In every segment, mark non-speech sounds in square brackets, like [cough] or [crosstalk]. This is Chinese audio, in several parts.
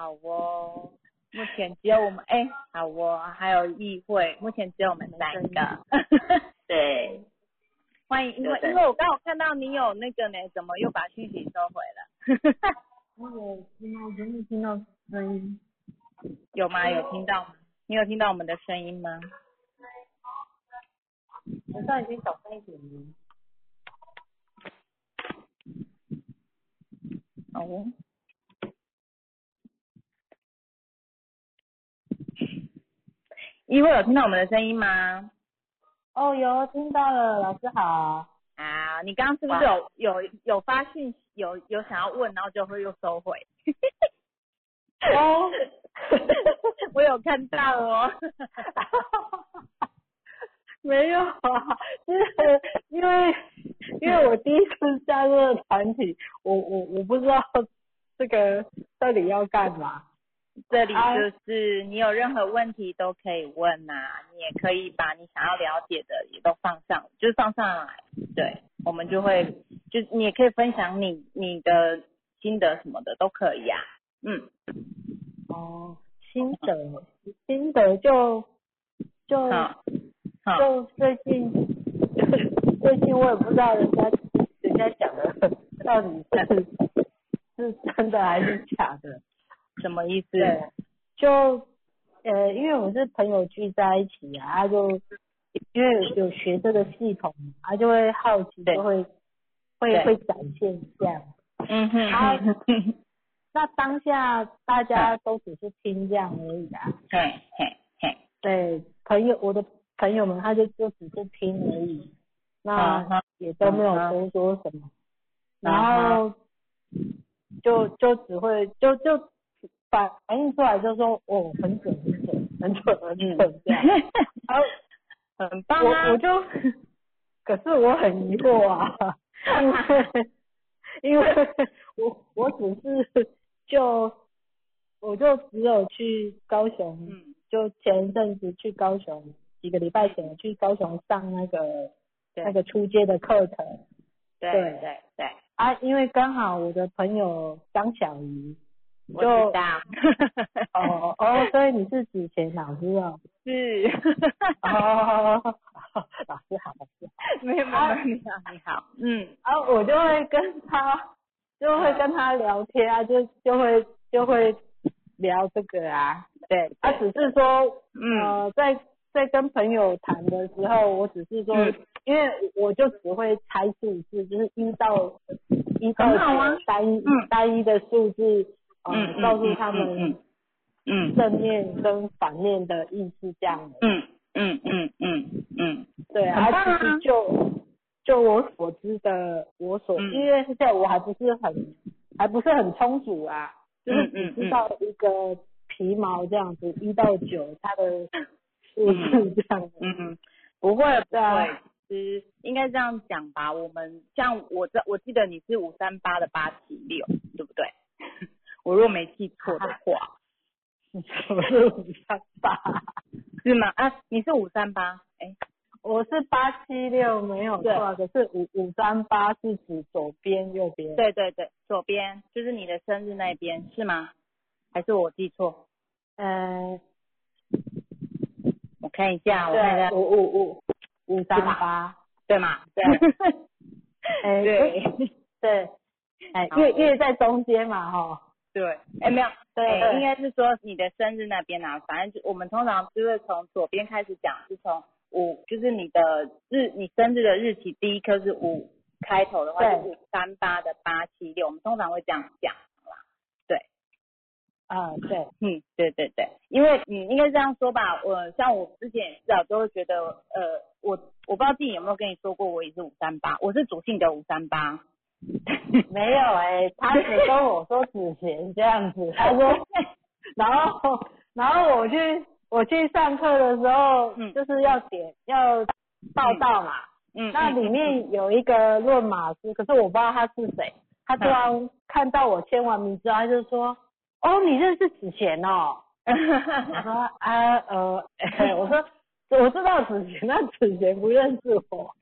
好哦。目前只有我们，哎，好哦，还有议会，目前只有我们三个。[laughs] 对，欢迎，因为因为我刚好看到你有那个呢，怎么又把讯息收回了？那 [laughs] 我听到，有没有听到声音？有吗？有听到吗？你有听到我们的声音吗？我刚已经小声一点了。哦。一会有听到我们的声音吗？哦，有听到了，老师好。啊，你刚刚是不是有有有发讯息，有有想要问，然后就会又收回？哦，[laughs] 我有看到哦。[laughs] 没有啊，就是因为因为我第一次加入团体，我我我不知道这个到底要干嘛。这里就是你有任何问题都可以问呐，你也可以把你想要了解的也都放上，就放上来，对，我们就会，就你也可以分享你你的心得什么的都可以啊，嗯，哦，心得心得就就就最近最近我也不知道人家人家讲的到底是是真的还是假的。什么意思？就呃，因为我是朋友聚在一起啊，他就因为有学这个系统，他就会好奇，就会会会展现这样。嗯哼。他 [laughs] 那当下大家都只是听这样而已啊。嘿嘿嘿。对，朋友我的朋友们，他就就只是听而已，那也都没有多说什么，然后就就只会就就。反反映出来就说哦很准很准很准很准这样，然后很棒啊！我我就可是我很疑惑啊，因为 [laughs] 因为我我只是就我就只有去高雄，就前一阵子去高雄几个礼拜前去高雄上那个那个初阶的课程，对。对对。啊，因为刚好我的朋友张小怡。我知道，[laughs] 哦哦，所以你是子前老师哦？是，[laughs] 哦，老师好，老师好，没有没有，你好你好，嗯，啊，我就会跟他，就会跟他聊天啊，就就会就会聊这个啊，对，他只是说，呃，在在跟朋友谈的时候，我只是说，因为我就只会猜数字，就是一到一到单一单一的数字。嗯，告诉他们，嗯，正面跟反面的意思这样。嗯嗯嗯嗯嗯，对啊，其实就就我所知的，我所因为现在我还不是很还不是很充足啊，就是只知道一个皮毛这样子，一到九它的数字这样。嗯嗯，不会不会，其实应该这样讲吧。我们像我这我记得你是五三八的八七六，对不对？我若没记错的话，[laughs] 我是五三八，[laughs] 是吗？啊，你是五三八，哎，我是八七六，没有错。可是五五三八是指左边右边？对对对，左边就是你的生日那边，是吗？还是我记错？呃，我看一下，我看一下，五五五五三八，对吗？对，[laughs] 哎对对，哎月月在中间嘛，哈。对，哎没有，对，应该是说你的生日那边啊，反正就我们通常就是从左边开始讲，是从五，就是你的日，你生日的日期第一颗是五开头的话，就是三八的八七六，我们通常会这样讲啦，对，啊对，嗯对对对，因为嗯应该这样说吧，我像我之前也是啊，都会觉得呃我我不知道自己有没有跟你说过，我也是五三八，我是主性的五三八。[laughs] 没有哎，他只跟我说子贤这样子，[laughs] 他说，然后然后我去我去上课的时候，就是要点要报道嘛，嗯，那里面有一个论马师，可是我不知道他是谁，他突然看到我签完名之后，他就说，哦，你认识子贤哦，[laughs] 我说啊呃，我说我知道子贤，那子贤不认识我。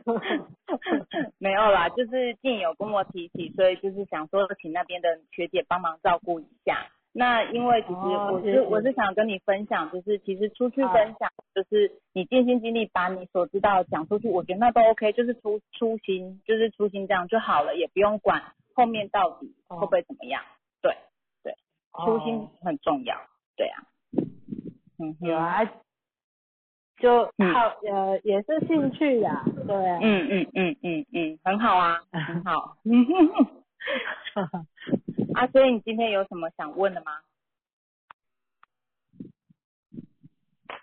[laughs] 没有啦，就是静有跟我提起，所以就是想说请那边的学姐帮忙照顾一下。那因为其实我是我是想跟你分享，就是其实出去分享，就是你尽心尽力把你所知道讲出去，我觉得那都 OK，就是初初心，就是初心这样就好了，也不用管后面到底会不会怎么样。对对，初心很重要。对啊，嗯，有啊，就好呃也是兴趣呀，对，嗯嗯嗯嗯嗯，很好啊，[laughs] 很好。[laughs] 啊，所以你今天有什么想问的吗？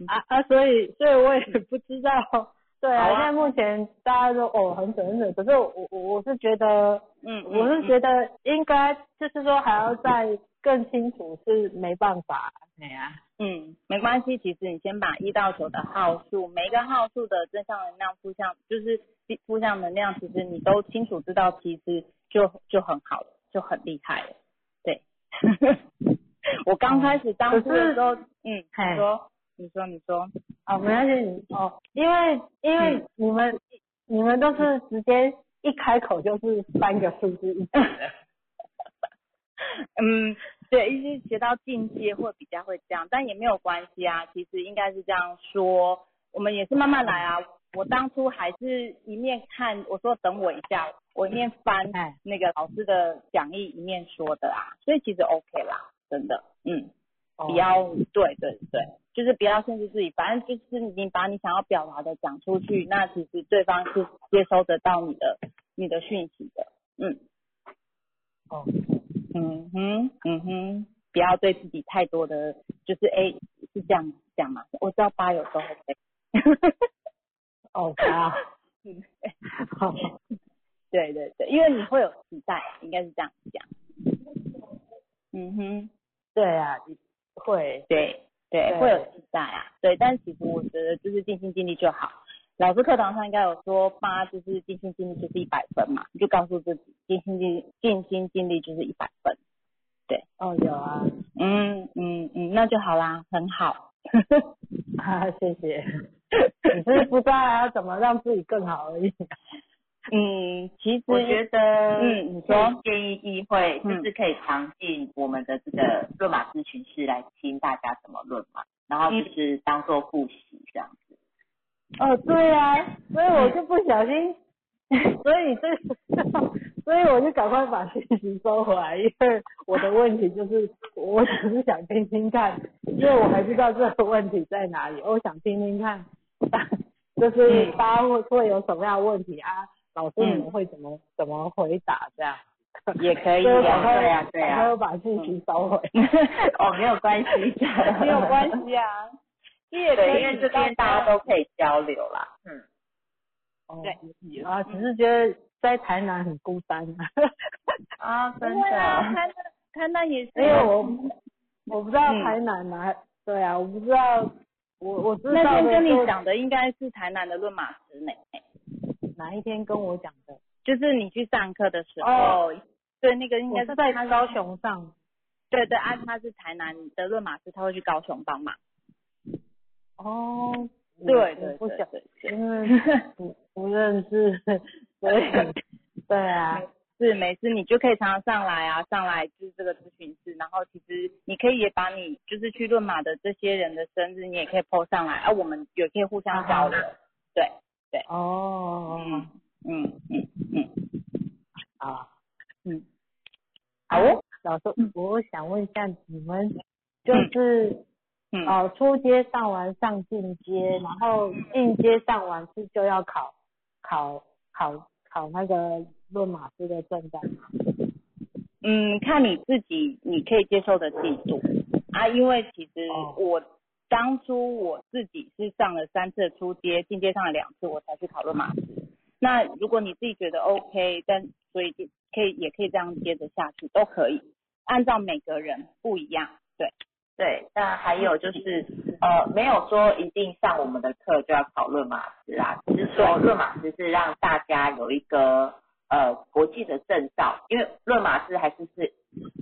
啊啊，所以所以我也不知道，对啊，现在目前大家都哦很准很准，可是我我我是觉得，嗯，我是觉得应该就是说还要再更清楚是没办法，对啊，嗯，没关系，其实你先把一到九的号数，每一个号数的正向能量、负向就是负向能量，其实你都清楚知道，其实就就很好了。就很厉害了，对。[laughs] 我刚开始当初的时候，嗯，你说，你说，你说，哦，没关系，你哦，因为因为你们你们都是直接一开口就是三个数字，嗯，对，一些学到进阶会比较会这样，但也没有关系啊，其实应该是这样说，我们也是慢慢来啊。我当初还是一面看，我说等我一下，我一面翻那个老师的讲义，一面说的啊，所以其实 OK 啦，真的，嗯，不要，对对对，就是不要限制自己，反正就是你把你想要表达的讲出去，那其实对方是接收得到你的你的讯息的，嗯，哦，嗯哼，嗯哼，不要对自己太多的，就是哎，是这样讲嘛，我知道八有时候会。哦 [laughs] 好，对对对，因为你会有期待，应该是这样讲。嗯哼，对啊，会，对对，会有期待啊，对，但其实我觉得就是尽心尽力就好。老师课堂上应该有说八就是尽心尽力就是一百分嘛，你就告诉自己尽心尽尽心尽力就是一百分。对，哦有啊，嗯嗯嗯，那就好啦，很好。[laughs] 啊，谢谢。只是不知道要怎么让自己更好而已。嗯，其实我觉得，嗯，你说建议议会就是可以常进我们的这个论马咨询室来听大家怎么论马，然后就是当做复习这样子。哦，对啊，所以我就不小心，所以这，所以我就赶快把信息收回来，因为我的问题就是，我只是想听听看，因为我还不知道这个问题在哪里，我想听听看。就是大家会会有什么样的问题啊？老师你们会怎么怎么回答这样？也可以啊，对啊，对啊。然后把信息收回。[laughs] 哦，没有关系，[laughs] 没有关系啊。[laughs] 对，因为这边大家都可以交流啦。嗯。哦。对。啊，只是觉得在台南很孤单。啊，[laughs] 真的。台南，台南也是。因为我我不知道台南哪，对啊，我不知道。我我知道那天跟你讲的应该是台南的论马师呢。哪一天跟我讲的？就是你去上课的时候。对，那个应该是在高雄上。对对，啊，他是台南的论马师，他会去高雄帮忙。哦。对对对对。因为 [laughs] 不不认识，[laughs] 所以对啊。是，每次你就可以常常上来啊，上来就是这个咨询室，然后其实你可以也把你就是去论马的这些人的生日，你也可以 po 上来，啊，我们也可以互相交流，对对。哦，嗯嗯嗯嗯，啊，嗯，好，老师，我想问一下你们，就是哦，初阶上完上进阶，然后进阶上完是就要考考考考那个。论马师的证照，嗯，看你自己，你可以接受的进度啊。因为其实我当初我自己是上了三次初阶，进阶上了两次，我才去考论马师。那如果你自己觉得 OK，但所以可以也可以这样接着下去，都可以，按照每个人不一样，对。对，那还有就是，呃，没有说一定上我们的课就要考论马师啊，只是说论马师是让大家有一个呃国际的证照，因为论马师还是是，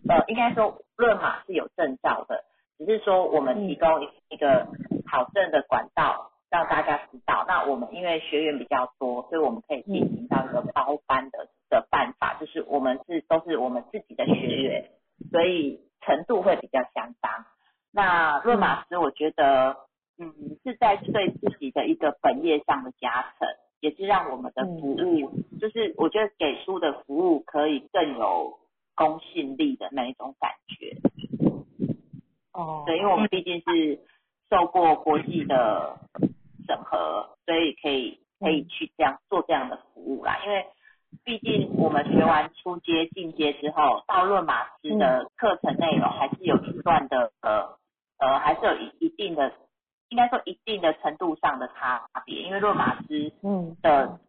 呃，应该说论马是有证照的，只是说我们提供一个考证的管道让大家知道。那我们因为学员比较多，所以我们可以进行到一个包班的的办法，就是我们是都是我们自己的学员，所以。程度会比较相当，那论马师，我觉得，嗯，是在对自己的一个本业上的加成，也是让我们的服务，就是我觉得给出的服务可以更有公信力的那一种感觉。哦，对，因为我们毕竟是受过国际的审核，所以可以可以去这样做这样的服务啦。因为毕竟我们学完初阶、进阶之后，到论马师的课程内容还是有一段的呃呃，还是有一一定的，应该说一定的程度上的差别。因为洛马斯嗯的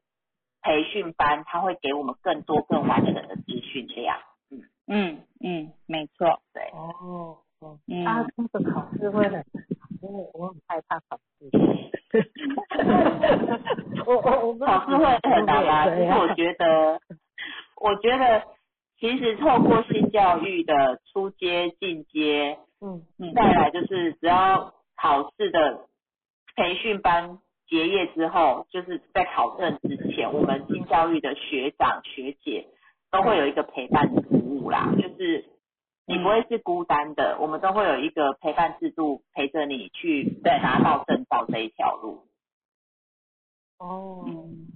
培训班，他会给我们更多更完整的资讯量。嗯嗯，没错，对，哦哦，嗯啊，这个考试会很难，因为我很害怕考试。[laughs] 我我我考试会很难吗？其实我觉得，我觉得其实透过性教育的初阶、进阶，嗯嗯再来就是只要考试的培训班结业之后，就是在考证之前，我们新教育的学长学姐都会有一个陪伴服务啦，就是你不会是孤单的，我们都会有一个陪伴制度陪着你去对拿到证照这一条路。哦嗯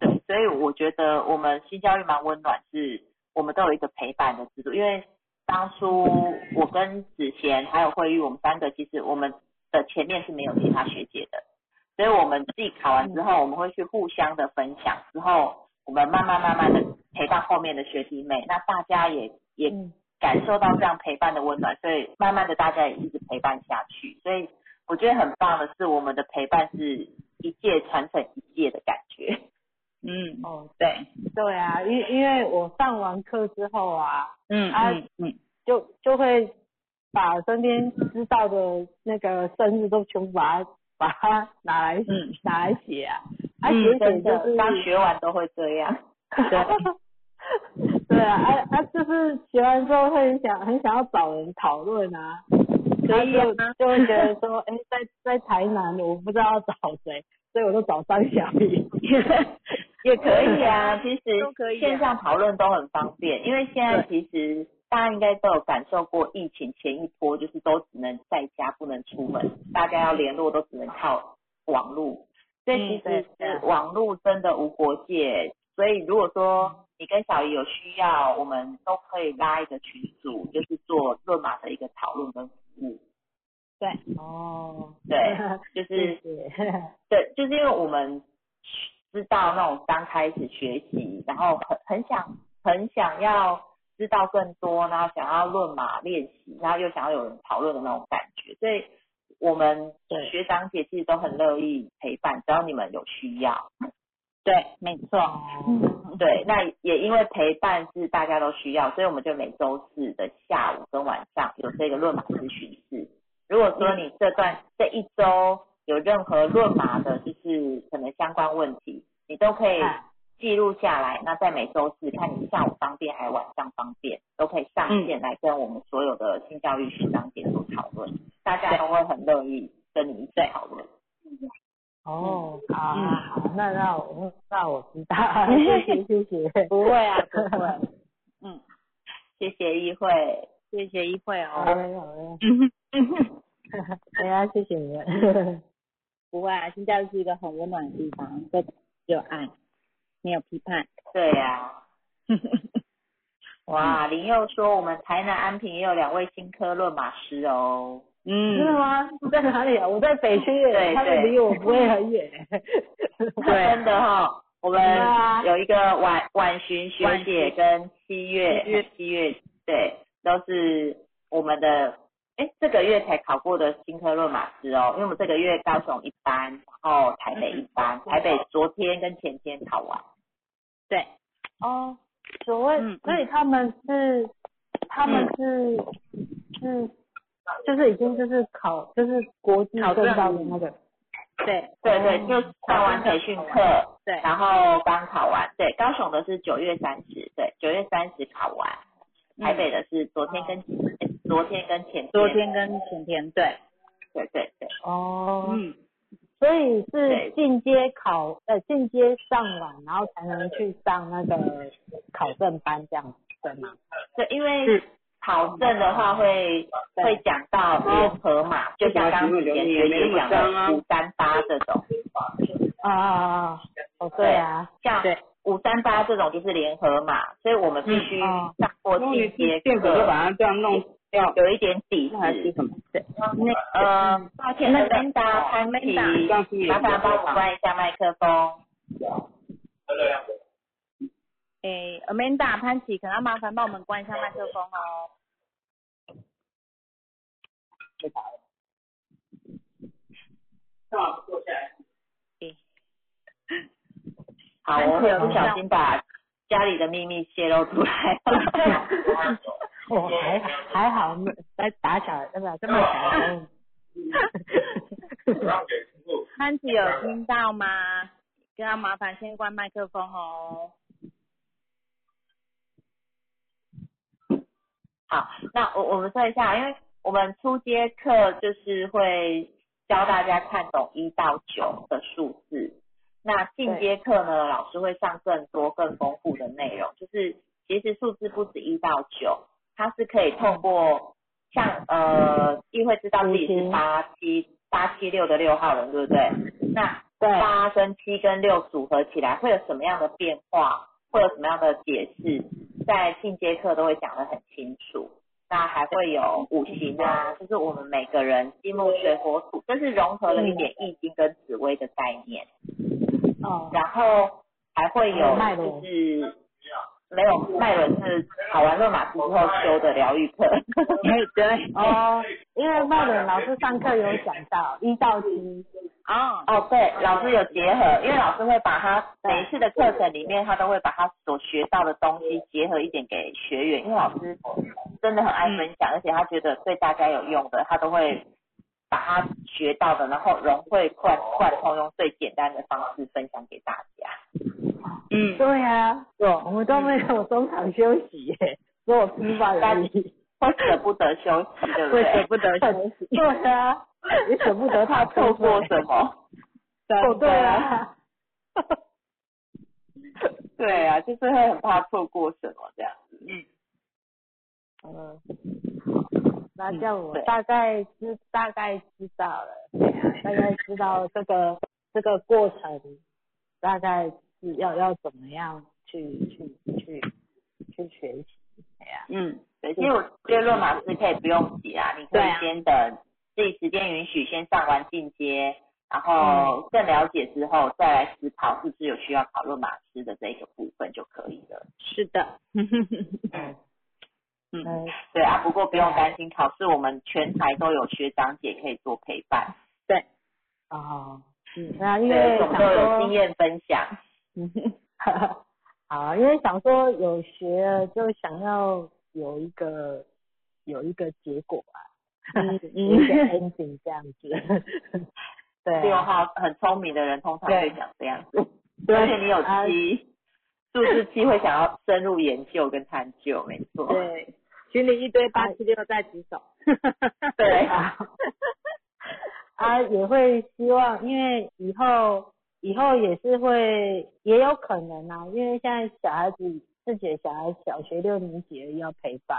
对，所以我觉得我们新教育蛮温暖，是我们都有一个陪伴的制度。因为当初我跟子贤还有慧玉，我们三个其实我们的前面是没有其他学姐的，所以我们自己考完之后，我们会去互相的分享，之后我们慢慢慢慢的陪伴后面的学弟妹，那大家也也嗯感受到这样陪伴的温暖，所以慢慢的大家也一直陪伴下去。所以我觉得很棒的是，我们的陪伴是一届传承一届的感觉。嗯，哦对，对啊，因因为我上完课之后啊，嗯啊嗯嗯，就就会把身边知道的那个生日都全部把它把它拿来、嗯拿来写啊，啊嗯写写的，就是刚学完都会这样。[laughs] 对啊，啊啊，就是学完之后会很想很想要找人讨论啊，所以啊就就会觉得说，哎、在在台南我不知道要找谁，所以我就找张小雨。[laughs] [laughs] 也可以啊，[laughs] 其实线上讨论都很方便，因为现在其实大家应该都有感受过疫情前一波，就是都只能在家不能出门，大家要联络都只能靠网络，所以其实是网络真的无国界，所以如果说你跟小姨有需要，我们都可以拉一个群组，就是做论马的一个讨论跟服务，对，哦，[laughs] 对，就是。对，就是因为我们知道那种刚开始学习，然后很很想很想要知道更多，然后想要论马练习，然后又想要有人讨论的那种感觉，所以我们对学长姐其实都很乐意陪伴，只要你们有需要。对，没错，嗯 [laughs] 对，那也因为陪伴是大家都需要，所以我们就每周四的下午跟晚上有这个论马咨询室。如果说你这段这一周有任何论麻的，就是可能相关问题，你都可以啊记录下来。那在每周四看你下午方便还是晚上方便，都可以上线来跟我们所有的性教育学长姐做讨论，大家都会很乐意跟你一起讨论。哦，嗯好啊好，那那我那我知道，谢谢谢谢。[laughs] 不会啊，不会，嗯，谢谢议会，谢谢一会好哦，嘞好嘞，嗯哼，[laughs] 哎呀，谢谢你们。不会啊，新加坡是一个很温暖的地方，这只有爱，没有批判，对呀、[laughs] 哇，林佑说我们台南安平也有两位新科论马师哦。嗯，真的？吗？在哪里啊？我在北区他们离我不会很远。[laughs] 真的哈、我们啊有一个晚晚巡学姐跟七月七月七月对，都是我们的哎这个月才考过的新科论马师哦，因为我们这个月高雄一班，然后台北一班，台北昨天跟前天考完。对，哦，所谓嗯，所以他们是，他们是是，就是已经就是考，就是国际证考证照的那个。对，对对，哦就上完培训课，对然后刚考完。对，高雄的是九月三十，对，九月三十考完。台北的是昨天跟、诶昨天跟前天。昨天跟前天，对，对对对，哦，嗯，所以是进阶考，呃，进阶上完，然后才能去上那个考证班这样子。证吗？对，因为考证的话会会讲到联合码，就像刚之前学姐讲的五三八这种。啊啊啊！哦，对啊，像五三八这种就是联合嘛，所以我们必须上过进阶课，就把它这样弄掉，有一点底子。对，那呃，抱歉，那边打潘琪，麻烦帮我关一下麦克风。诶，Amanda 潘琪，可能要麻烦帮我们关一下麦克风哦。好，坐下来。好，我有不小心把家里的秘密泄露出来了。[laughs] [laughs] 哦，还还好，在打小，对吧？这么小。潘子有听到吗？跟他麻烦先关麦克风哦。好，那我我们说一下，因为我们初阶课就是会教大家看懂一到九的数字。那进阶课呢，老师会上更多更丰富的内容，就是其实数字不止一到九，它是可以透过像呃，一会知道自己是八七八七六的六号人，对不对？那八跟七跟六组合起来会有什么样的变化，会有什么样的解释，在进阶课都会讲得很清楚。那还会有五行啊，就是我们每个人金木水火土，这是融合了一点易经跟紫薇的概念。哦，然后还会有就是没有麦伦是考完论马之后修的疗愈课，对。[laughs] 哦，因为麦伦老师上课有讲到一到七，哦。哦对，老师有结合，因为老师会把他每一次的课程里面，他都会把他所学到的东西结合一点给学员，因为老师真的很爱分享，而且他觉得对大家有用的，他都会。把他学到的，然后融会贯贯通，用最简单的方式分享给大家。嗯，对呀，对，我们都没有中场休息耶，做批发而已，会舍不得休息，对不对？会舍不得休息，对啊，你舍不得他错过什么？对对啊，对啊，就是会很怕错过什么这样子。嗯，嗯。那这样我大概知大概知道了，大概知道这个这个过程大概是要要怎么样去去去去学习，对呀，嗯，对，其实我觉得论马师可以不用急啊，你可以先等自己时间允许，先上完进阶，然后更了解之后再来思考是不是有需要考论马师的这个部分就可以了。是的。[laughs] 嗯，对啊，不过不用担心，考试我们全台都有学长姐可以做陪伴。[laughs] 对，哦，嗯，那因为想说有经验分享，[laughs] 嗯好，因为想说有学了就想要有一个有一个结果啊，嗯嗯，[laughs] 一个 ending 这样子。对，六号很聪明的人通常会想这样子，而且你有七，数字七会想要深入研究跟探究，没错。对。群里一堆八七六在举手，[laughs] 对。啊，啊也会希望，因为以后以后也是会也有可能啊，因为现在小孩子自己的小孩小学六年级要陪伴，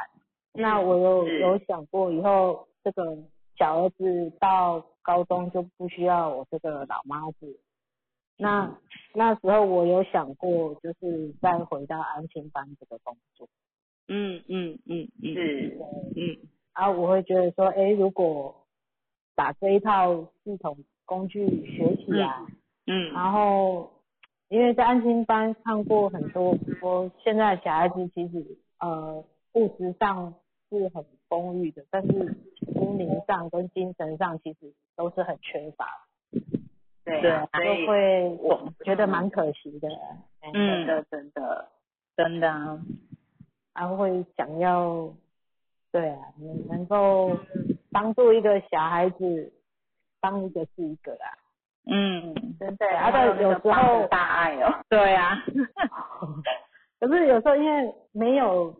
那我有有想过以后这个小儿子到高中就不需要我这个老妈子，那那时候我有想过就是再回到安心班这个工作。嗯嗯嗯嗯是嗯。啊，我会觉得说，哎，如果把这一套系统工具学起来，嗯，然后因为在安心班看过很多，说现在小孩子其实呃物质上是很丰裕的，但是心灵上跟精神上其实都是很缺乏，对，就会我觉得蛮可惜的，嗯，真的真的真的。他会想要，对啊，能能够帮助一个小孩子，当一个是一个啦。嗯，真的，而且有时候大爱哦。[laughs] 对啊，[laughs] 可是有时候因为没有，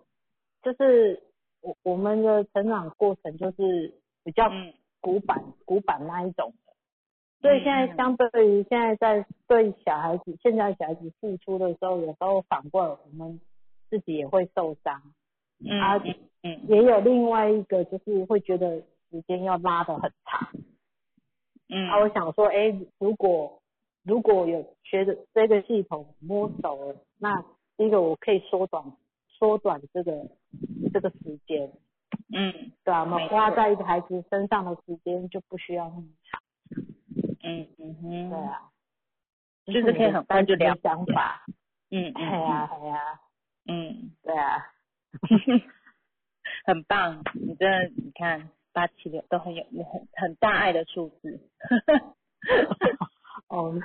就是我我们的成长过程就是比较古板古板那一种的，所以现在相对于现在在对小孩子，现在小孩子付出的时候，有时候反过来我们。自己也会受伤。嗯啊嗯嗯。也有另外一个就是会觉得时间要拉得很长。嗯。啊，我想说，哎，如果如果有学的这个系统摸熟了，那第一个我可以缩短缩短这个这个时间，嗯对吧、我们花在一个孩子身上的时间就不需要那么长，嗯嗯哼，对啊，就是可以很快就了了想法，嗯哎呀哎呀，嗯，对啊，[laughs] 很棒，你真的你看八七六都很有很很大爱的数字，[laughs] [laughs] 哦，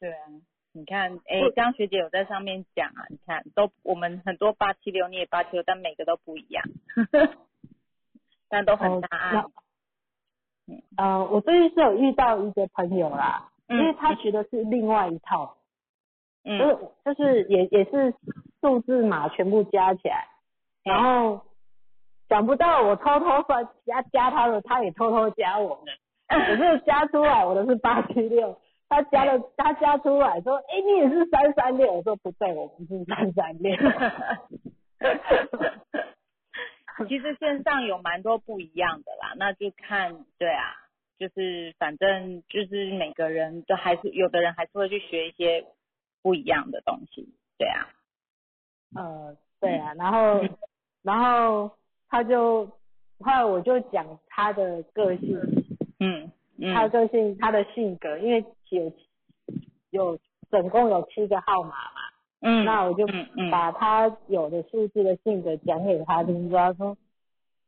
对啊，你看，哎，刚刚学姐有在上面讲啊，你看都我们很多八七六，你也八七六，但每个都不一样，但都很大爱，哦那呃，我最近是有遇到一个朋友啦，因为嗯他学的是另外一套，就嗯是就是也也是数字码全部加起来，然后想不到我偷偷算加加他的，他也偷偷加我的，[laughs] 可是加出来我的是八七六，他加了他加出来说，哎、你也是三三六，我说不对，我不是三三六。[laughs] 其实线上有蛮多不一样的啦，那就看对啊，就是反正就是每个人都还是有的人还是会去学一些不一样的东西，对啊，呃，对啊，然后然后他就后来我就讲他的个性，嗯嗯。他的个性他的性格，因为有有总共有七个号码嘛，嗯，那我就把他有的数字的性格讲给他听，说他说，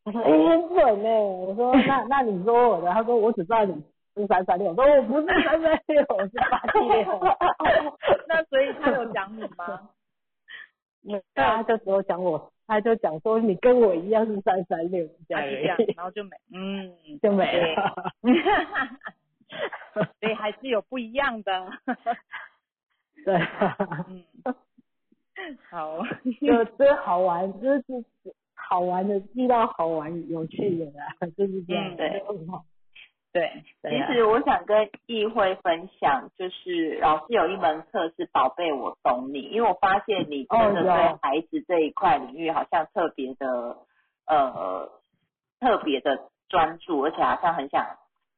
他说哎、很准呢、我说 [laughs] 那那你说我的，他说我只知道你是三三六，我 [laughs] 说我不是三三六，我是八七六。[laughs] 那所以他有讲你吗？[laughs] 他就只有讲我，他就讲说你跟我一样是三三六这样然后就没，嗯，就没了。所以还是有不一样的，对，嗯，好，就这好玩，就是好玩的，遇到好玩有趣的啦，就是这样。嗯对很好对，其实我想跟议会分享，就是老师有一门课是“宝贝，我懂你”，因为我发现你真的对孩子这一块领域好像特别的呃特别的专注，而且好像很想，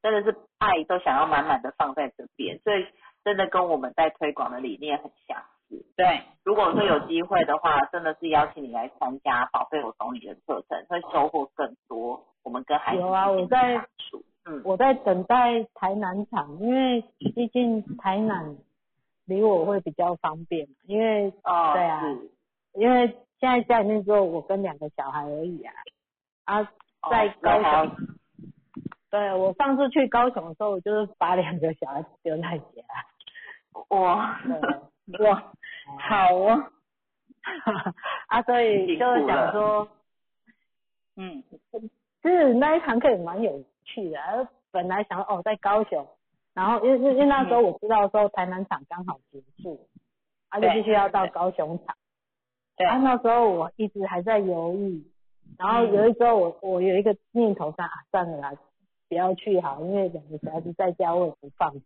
真的是爱都想要满满的放在这边，所以真的跟我们在推广的理念很相似。对，如果说有机会的话，真的是邀请你来参加“宝贝，我懂你”的课程，会收获更多。我们跟孩子有啊我在嗯，我在等待台南场，因为毕竟台南离我会比较方便，因为哦，对啊因为现在家里面只有我跟两个小孩而已啊。啊，在哦高雄，对我上次去高雄的时候，我就是把两个小孩丢在家。哇，哇，好哦，[laughs] 啊，所以就是想说，嗯。其实那一堂课也蛮有趣的。啊本来想哦，在高雄，然后因为因为那时候我知道说台南场刚好结束，啊，就必须要到高雄场。对啊，那时候我一直还在犹豫，然后嗯有一时候我我有一个念头上，啊算了啦，不要去好，因为两个小孩子在家，我也不放心。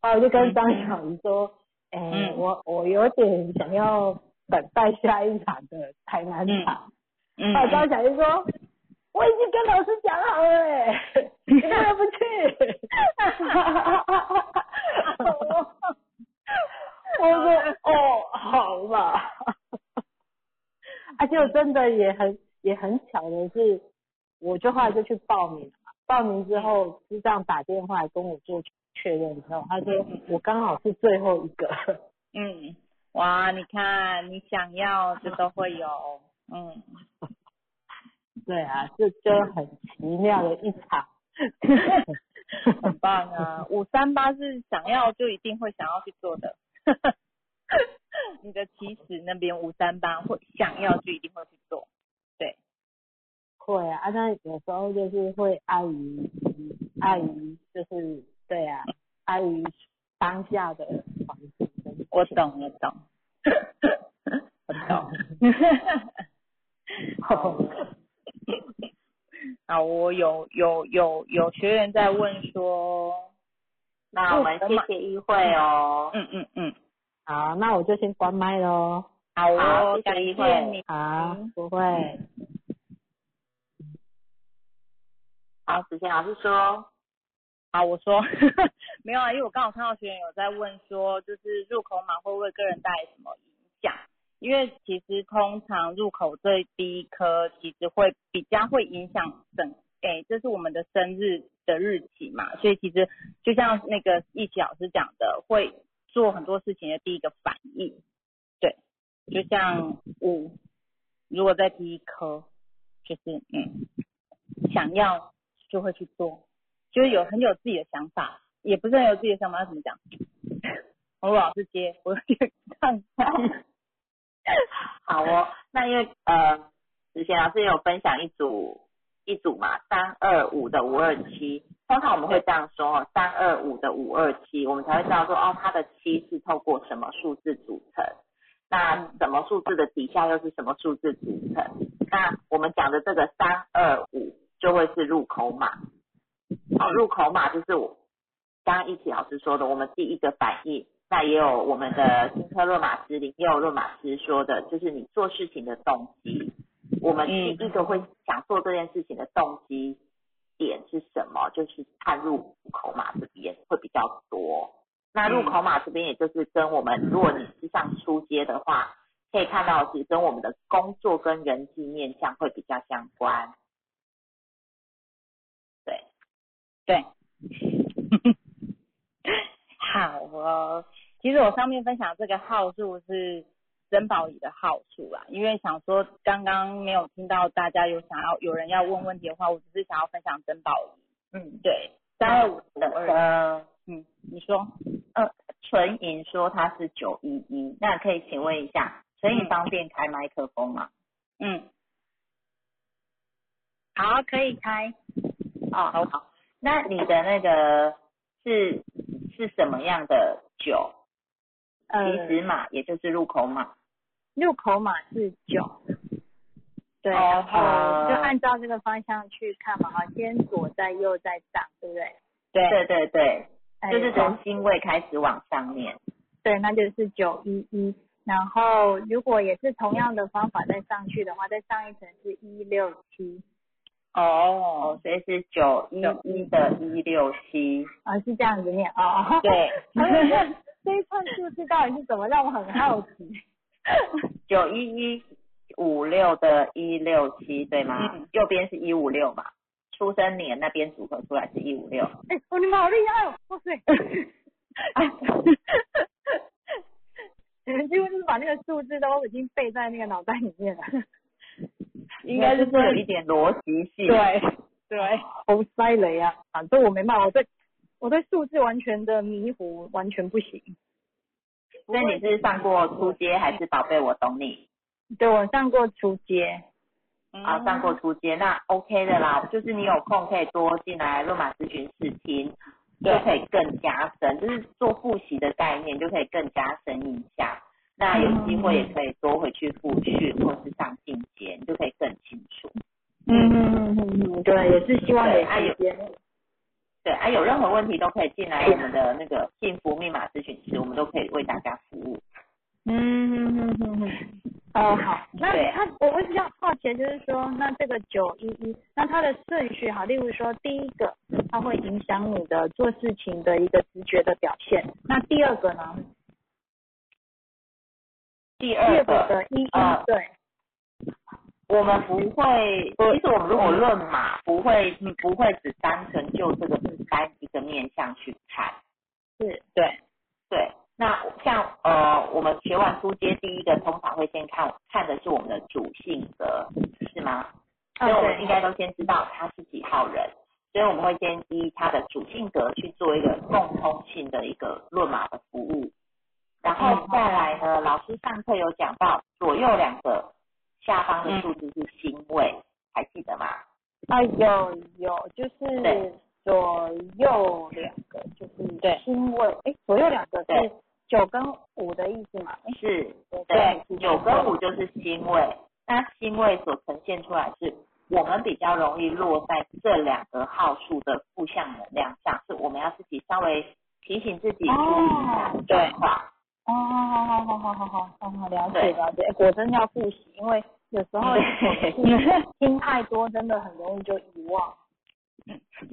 后来我就跟张小鱼说，哎、嗯我我有点想要等待下一场的台南场。嗯后来张小鱼说，我已经跟老师讲好了、欸，你为什么不去？[laughs] 我说哦，好吧。而且我真的也很也很巧的是，我就后来就去报名了嘛。报名之后，师长打电话来跟我做确认之后，他说我刚好是最后一个。嗯，哇，你看你想要就都会有，嗯，对啊，这就很奇妙的一场。[laughs] 很棒啊！五三八是想要就一定会想要去做的，[laughs] 你的起始那边五三八会想要就一定会去做，对，会啊，啊，那有时候就是会碍于碍于就是对啊，碍于当下的环境我懂我懂，我懂。[laughs] 啊，我有有有有学员在问说，那我们谢谢议会哦。嗯嗯嗯，好，那我就先关麦喽。好哦，感谢谢你。好，不会。好，子贤老师说。好，我说 [laughs] 没有啊，因为我刚好看到学员有在问说，就是入口码会不会个人带来什么？因为其实通常入口这第一颗，其实会比较会影响整，哎，这是我们的生日的日期嘛，所以其实就像那个易奇老师讲的，会做很多事情的第一个反应，对，就像五，如果在第一颗，就是嗯，想要就会去做。就是有很有自己的想法，也不是很有自己的想法，要怎么讲？[laughs] 我老师接，我有点看 [laughs] 好哦，那因为呃，之前老师有分享一组一组嘛，三二五的五二七，通常我们会这样说哦，三二五的五二七，我们才会知道说哦，它的七是透过什么数字组成，那什么数字的底下又是什么数字组成？那我们讲的这个三二五就会是入口码。好，入口码就是我刚刚一起老师说的，我们第一个反应。那也有我们的新科洛马斯林，也有洛马斯说的，就是你做事情的动机。我们第一个会想做这件事情的动机点是什么？就是看入口码这边会比较多。那入口码这边也就是跟我们，如果你是上出街的话，可以看到是跟我们的工作跟人际面向会比较相关。对对，[laughs] 好哦。其实我上面分享这个号数是珍宝仪的号数啦，因为想说刚刚没有听到大家有想要有人要问问题的话，我只是想要分享珍宝仪。嗯，对，三二五的二，嗯，你说，呃，纯银说它是九一一，那可以请问一下，纯银方便开麦克风吗？嗯，好，可以开。哦，好好。那你的那个是是什么样的酒？起始码也就是入口码。入口码是九。对，然后就按照这个方向去看嘛，哈，先左再右再上，对不对？对对对对，就是从新位开始往上面。对，那就是九一一。然后如果也是同样的方法再上去的话，再上一层是一六七。哦，所以是九一一的一六七啊，是这样子念哦。对，[laughs] 这一串数字到底是怎么让我很好奇？[laughs] 九一一五六的一六七对吗？右边是一五六嘛，出生年那边组合出来是一五六。哎，哦 [laughs] [laughs] 你们好厉害哦！哇塞，你们几乎就是把那个数字都已经背在那个脑袋里面了。应该是有一点逻辑性，对对，好塞雷啊！反正我没办法，我对我对数字完全的迷糊，完全不行。所以你是上过初阶还是宝贝？我懂你。对，我上过初阶。啊，上过初阶，那 OK 的啦。就是你有空可以多进来论马咨询室听，就可以更加深，就是做复习的概念就可以更加深一下。那有机会也可以多回去复训，或是上进阶，你就可以更清楚。嗯嗯嗯嗯，对，也是希望有时间。对，啊，有任何问题都可以进来我们的那个幸福密码咨询室，我们都可以为大家服务。嗯嗯嗯嗯嗯。哦，好，那他我我比较好奇，就是说，那这个九一一，那它的顺序哈，例如说，第一个它会影响你的做事情的一个直觉的表现，那第二个呢？第二个呃，对，我们不会，其实我们如果论码，不会，你不会只单纯就这个单一个面向去看，是，对，对，那像呃，我们学完初阶第一个，通常会先看看的是我们的主性格，是吗？所以我们应该都先知道他是几号人，所以我们会先依他的主性格去做一个共通性的一个论码的服务。然后再来呢，老师上课有讲到左右两个下方的数字是星位，还记得吗？啊，有有，就是左右两个就是星位，哎，左右两个是九跟五的意思嘛？是，对，九跟五就是星位，那星位所呈现出来是我们比较容易落在这两个号数的负向能量上，是我们要自己稍微提醒自己注意一下状况。哦，好好好好好好好好，了解了解，果真要复习，因为有时候听太多，真的很容易就遗忘。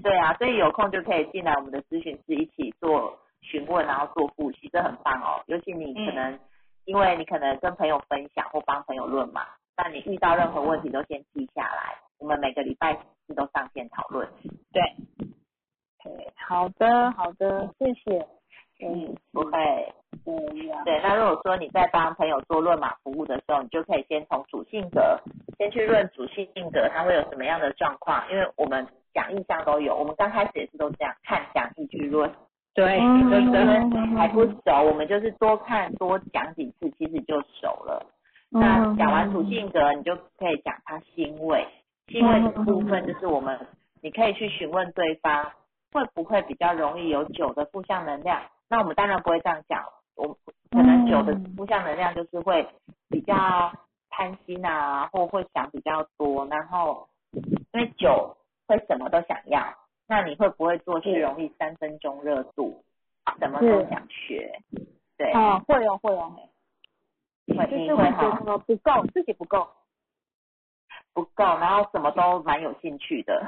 对啊，所以有空就可以进来我们的咨询室一起做询问，然后做复习，这很棒哦。尤其你可能，因为你可能跟朋友分享或帮朋友论嘛，那你遇到任何问题都先记下来，我们每个礼拜四都上线讨论。对，对，好的好的，谢谢。嗯，不会。对那如果说你在帮朋友做论马服务的时候，你就可以先从主性格先去论主性格，他会有什么样的状况？因为我们讲意向都有，我们刚开始也是都这样看讲义去论。对，真的还不熟，我们就是多看多讲几次，其实就熟了。那讲完主性格，你就可以讲他心位，心位的部分就是我们，你可以去询问对方会不会比较容易有酒的负向能量。那我们当然不会这样讲，我可能酒的负向能量就是会比较贪心啊，或会想比较多，然后因为酒会什么都想要，那你会不会做事容易三分钟热度，什么都想学？对，啊，会哦会哦，会就是会觉得不够，自己不够，[laughs] 不够，然后什么都蛮有兴趣的。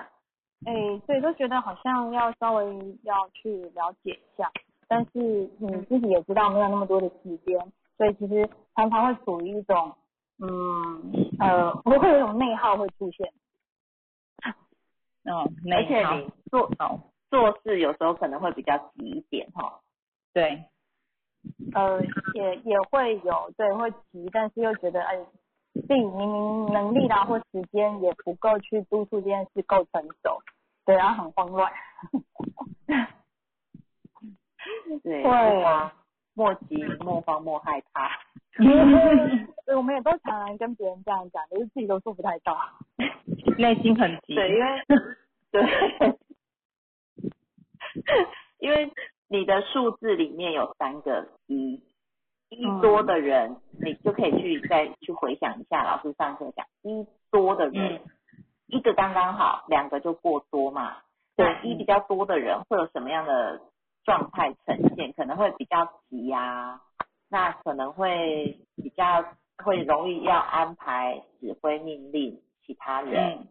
哎，对，都觉得好像要稍微要去了解一下。但是你自己也知道没有那么多的时间，所以其实常常会处于一种，嗯呃，不会有一种内耗会出现。嗯，而且你做做事有时候可能会比较急一点哈。对，呃，也也会有，对，会急，但是又觉得哎，自己明明能力啦或时间也不够去督促这件事够成熟，对，然后很慌乱。[laughs] [laughs] 对，会莫急莫慌莫害怕。[laughs] 对，我们也都常常跟别人这样讲，可是自己都做不太到，[laughs] 内心很急。对，因为对，因为你的数字里面有三个一，一多的人，你就可以去再去回想一下，老师上课讲一多的人，一个刚刚好，两个就过多嘛。对，一比较多的人会有什么样的？状态呈现可能会比较急呀，那可能会比较会容易要安排指挥命令其他人，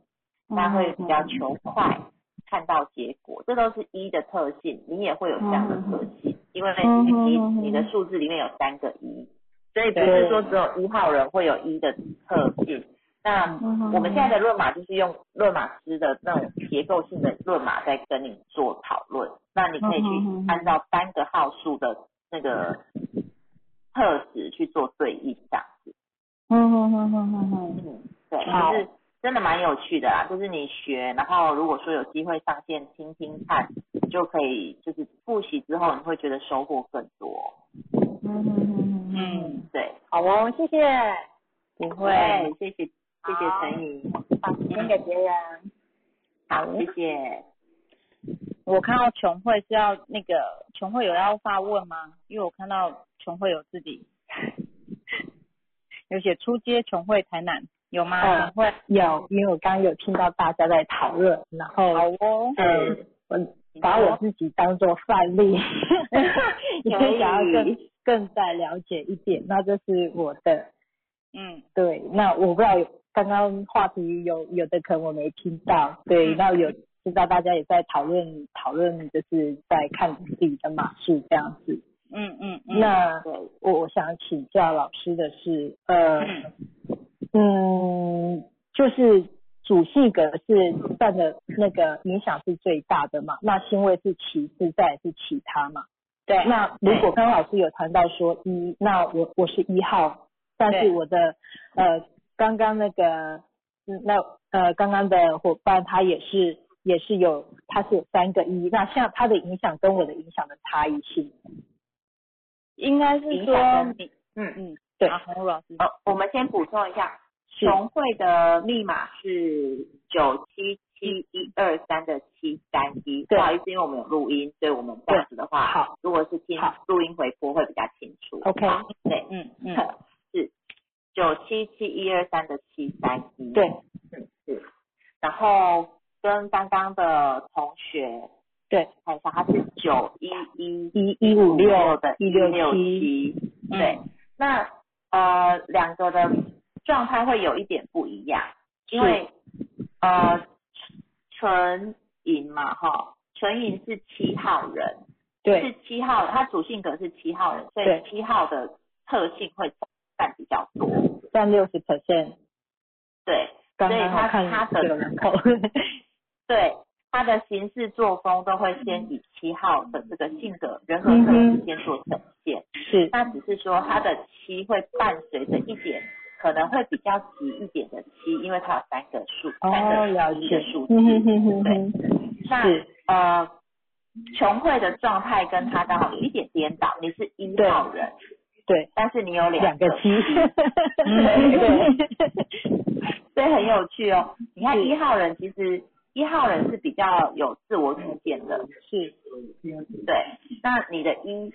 那会比较求快看到结果，这都是一的特性，你也会有这样的特性，因为你你的数字里面有三个一，所以不是说只有一号人会有一的特性。那我们现在的论码就是用论码师的那种结构性的论码在跟你做讨论，那你可以去按照单个号数的那个特质去做对应这样子。嗯嗯嗯嗯嗯嗯，对，就是真的蛮有趣的啦，就是你学，然后如果说有机会上线听听看，就可以就是复习之后你会觉得收获更多。嗯嗯嗯嗯，对，好哦，谢谢，不会，谢谢。谢谢陈怡，把时间给别人。好，谢谢。我看到琼慧是要那个琼慧有要发问吗？因为我看到琼慧有自己 [laughs] 有写出街琼慧台南有吗？琼慧有，因为我刚刚有听到大家在讨论，然后好哦，嗯，我把我自己当做范例，[laughs] 也想要更更再了解一点，那这是我的，嗯，对，那我不知道有。刚刚话题有有的可能我没听到，对，那有知道大家也在讨论讨论，就是在看自己的码数这样子。嗯嗯嗯。那我我想请教老师的是，呃，嗯，就是主性格是占的那个影响是最大的嘛？那星位是其次，再是其他嘛？对。那如果刚刚老师有谈到说一，那我我是一号，但是我的呃。刚刚那个，那呃，刚刚的伙伴他也是也是有，他是有三个一，那像他的影响跟我的影响的差异性，应该是说，嗯嗯，对，洪老师，呃，我们先补充一下，熊慧的密码是九七七一二三的七三一，不好意思，因为我们有录音，所以我们这样子的话，好，如果是听录音回播会比较清楚，OK，对，嗯嗯。九七七一二三的七三一，对，嗯是，然后跟刚刚的同学，对，看一下，他是九一一一一五六的一六七，对，那呃两个的状态会有一点不一样，因为呃纯银嘛哈，纯银是七号人，对。是七号，他主性格是七号人，所以对。七号的特性会占比较多，占六十 percent，对，刚所以他他的这个人口，[laughs] 对，他的行事作风都会先以七号的这个性格、人格特嗯质先做呈现。是。那只是说他的七会伴随着一点，可能会比较急一点的七，因为它有三个数，三哦，个数，对，那呃，琼慧的状态跟他刚好有一点颠倒，你是一号人，对，但是你有两个。个七，对。对，[laughs] 所以很有趣哦。你看是。一号人其实一号人是比较有自我主见的，是，对，那你的一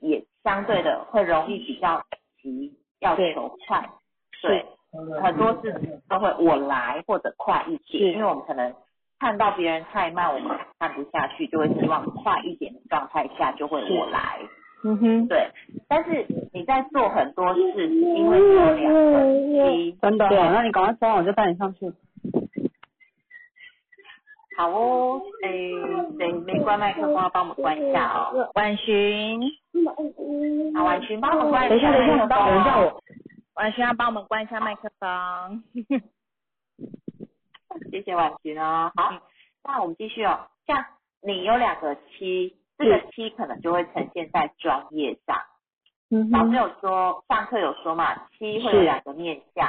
也相对的会容易比较急，要求快，对，很多事情都会我来或者快一是。点，因为我们可能看到别人太慢，我们看不下去，就会希望快一点的状态下就会我来，嗯哼，对，但是你在做很多事，因为你有两个七，真的，那你赶快说完，我就带你上去。好哦，诶，谁没关麦克风要帮我们关一下哦，婉寻，好，婉寻帮我们关等一下，等一下，麦克风等一下我，婉寻要帮我们关一下麦克风。[laughs] 谢谢婉寻哦。好，那我们继续哦。像你有两个七，这个七可能就会呈现在专业上。嗯哼，老师有说，上课有说嘛，七会有是两个面向。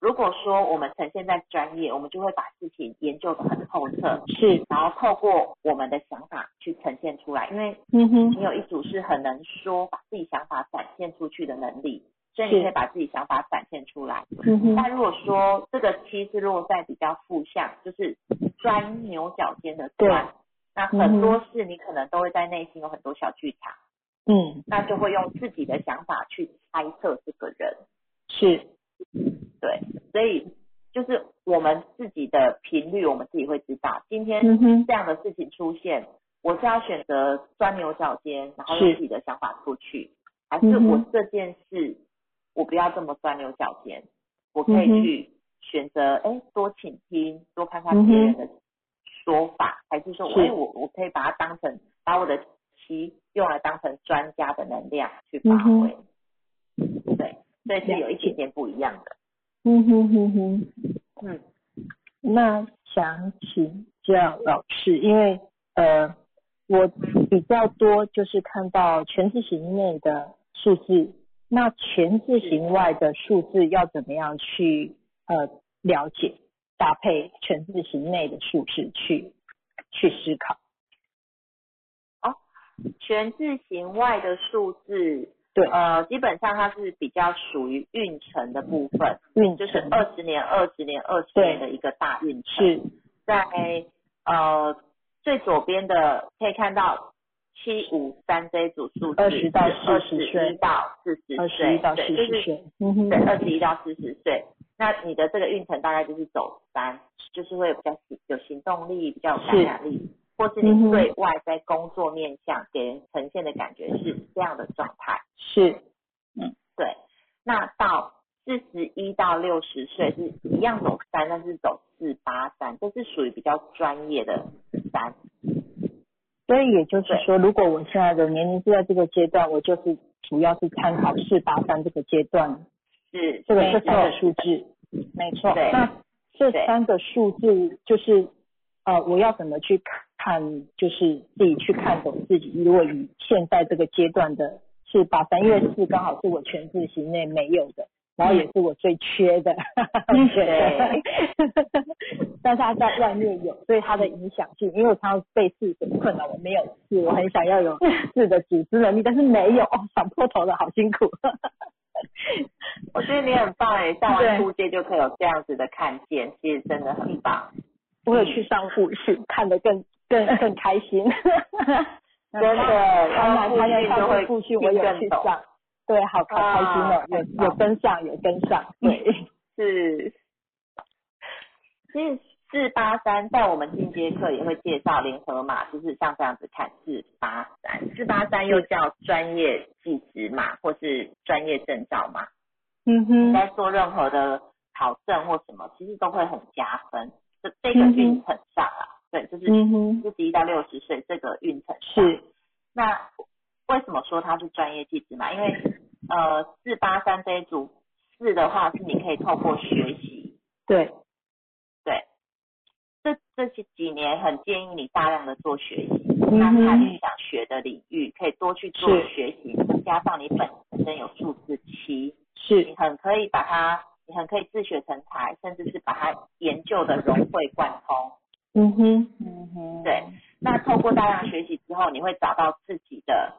如果说我们呈现在专业，我们就会把事情研究的很透彻，是，然后透过我们的想法去呈现出来。因为嗯哼，你有一组是很能说，把自己想法展现出去的能力，所以你可以把自己想法展现出来。嗯哼，那如果说这个七是落在比较负向，就是钻牛角尖的钻，那很多事你可能都会在内心有很多小剧场，嗯，那就会用自己的想法去猜测这个人，是，对，所以就是我们自己的频率，我们自己会知道，今天这样的事情出现，我是要选择钻牛角尖，然后用自己的想法出去，还是我这件事我不要这么钻牛角尖，我可以去选择哎多倾听，多看看别人的说法，还是说我是。哎我我可以把它当成把我的期用来当成专家的能量去发挥，对，所以是有一点点不一样的，嗯哼哼哼。嗯。那想请教老师，因为呃，我比较多就是看到全字形内的数字，那全字形外的数字要怎么样去呃了解，搭配全字形内的数字去去思考？哦全字形外的数字，对。呃，基本上它是比较属于运程的部分，运就是程二十年、二十年、二十年的一个大运程。是。在呃最左边的可以看到七五三这一组数字，二十到二40十岁。一到四十二十岁，一到四对，就是十岁，对，二十一到四十岁。那你的这个运程大概就是走三，就是会比较行有行动力，比较有感染力，或是你对外在工作面向给人呈现的感觉是这样的状态。是嗯对，那到四十一到六十岁是一样走三，但是走四八三，这是属于比较专业的三。所以也就是说，如果我现在的年龄是在这个阶段，我就是主要是参考四八三这个阶段，是这个没这三个数字，没错。那这三个数字就是呃，我要怎么去看，就是自己去看懂自己。如果以现在这个阶段的四八三，因为四刚好是我全字形内没有的，然后也是我最缺的，嗯 [laughs] 缺的。但是他在外面有，所以它的影响性，因为我常常被四所困扰，我没有四，我很想要有四的组织能力，但是没有，哦，想破头了，好辛苦。[laughs] 我觉得你很棒哎，上对完初阶就可以有这样子的看见，其实真的很棒。我有去上复训，看得更更更开心。[laughs] 真的，当然，他要上复训就会复训，我有。去上，对，好好开心哦，有有跟上，有跟上，对，[laughs] 是，其实四八三在我们进阶课也会介绍联合码，就是像这样子看四八三，四八三又叫专业技职码或是专业证照码。嗯哼，在做任何的考证或什么，其实都会很加分。这这个运程上啊，对，就是四十一到六十岁这个运程上。是。那为什么说它是专业技职码？因为呃四八三这一组四的话是你可以透过学习。对。这这些几年很建议你大量的做学习，那看你想学的领域，可以多去做学习，加上你本身有数字七，是你很可以把它，你很可以自学成才，甚至是把它研究的融会贯通。嗯哼，嗯哼，对。那透过大量学习之后，你会找到自己的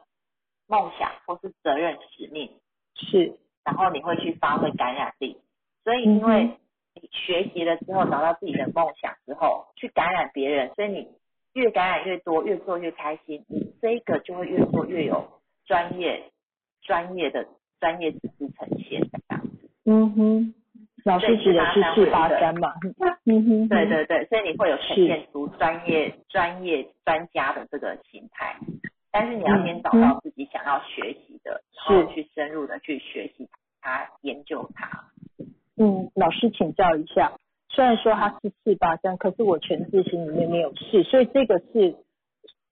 梦想或是责任使命，是，然后你会去发挥感染力。所以因为。你学习了之后，找到自己的梦想之后，去感染别人，所以你越感染越多，越做越开心，你这个就会越做越有专业、专业的专业知识呈现这样子。嗯哼，老师指的是四八三嘛？嗯哼，对对对，所以你会有呈现出专业、专业专家的这个形态，但是你要先找到自己想要学习的，然后去深入的去学习它、研究它。嗯，老师请教一下，虽然说他是四八三，可是我全字形里面没有四，所以这个是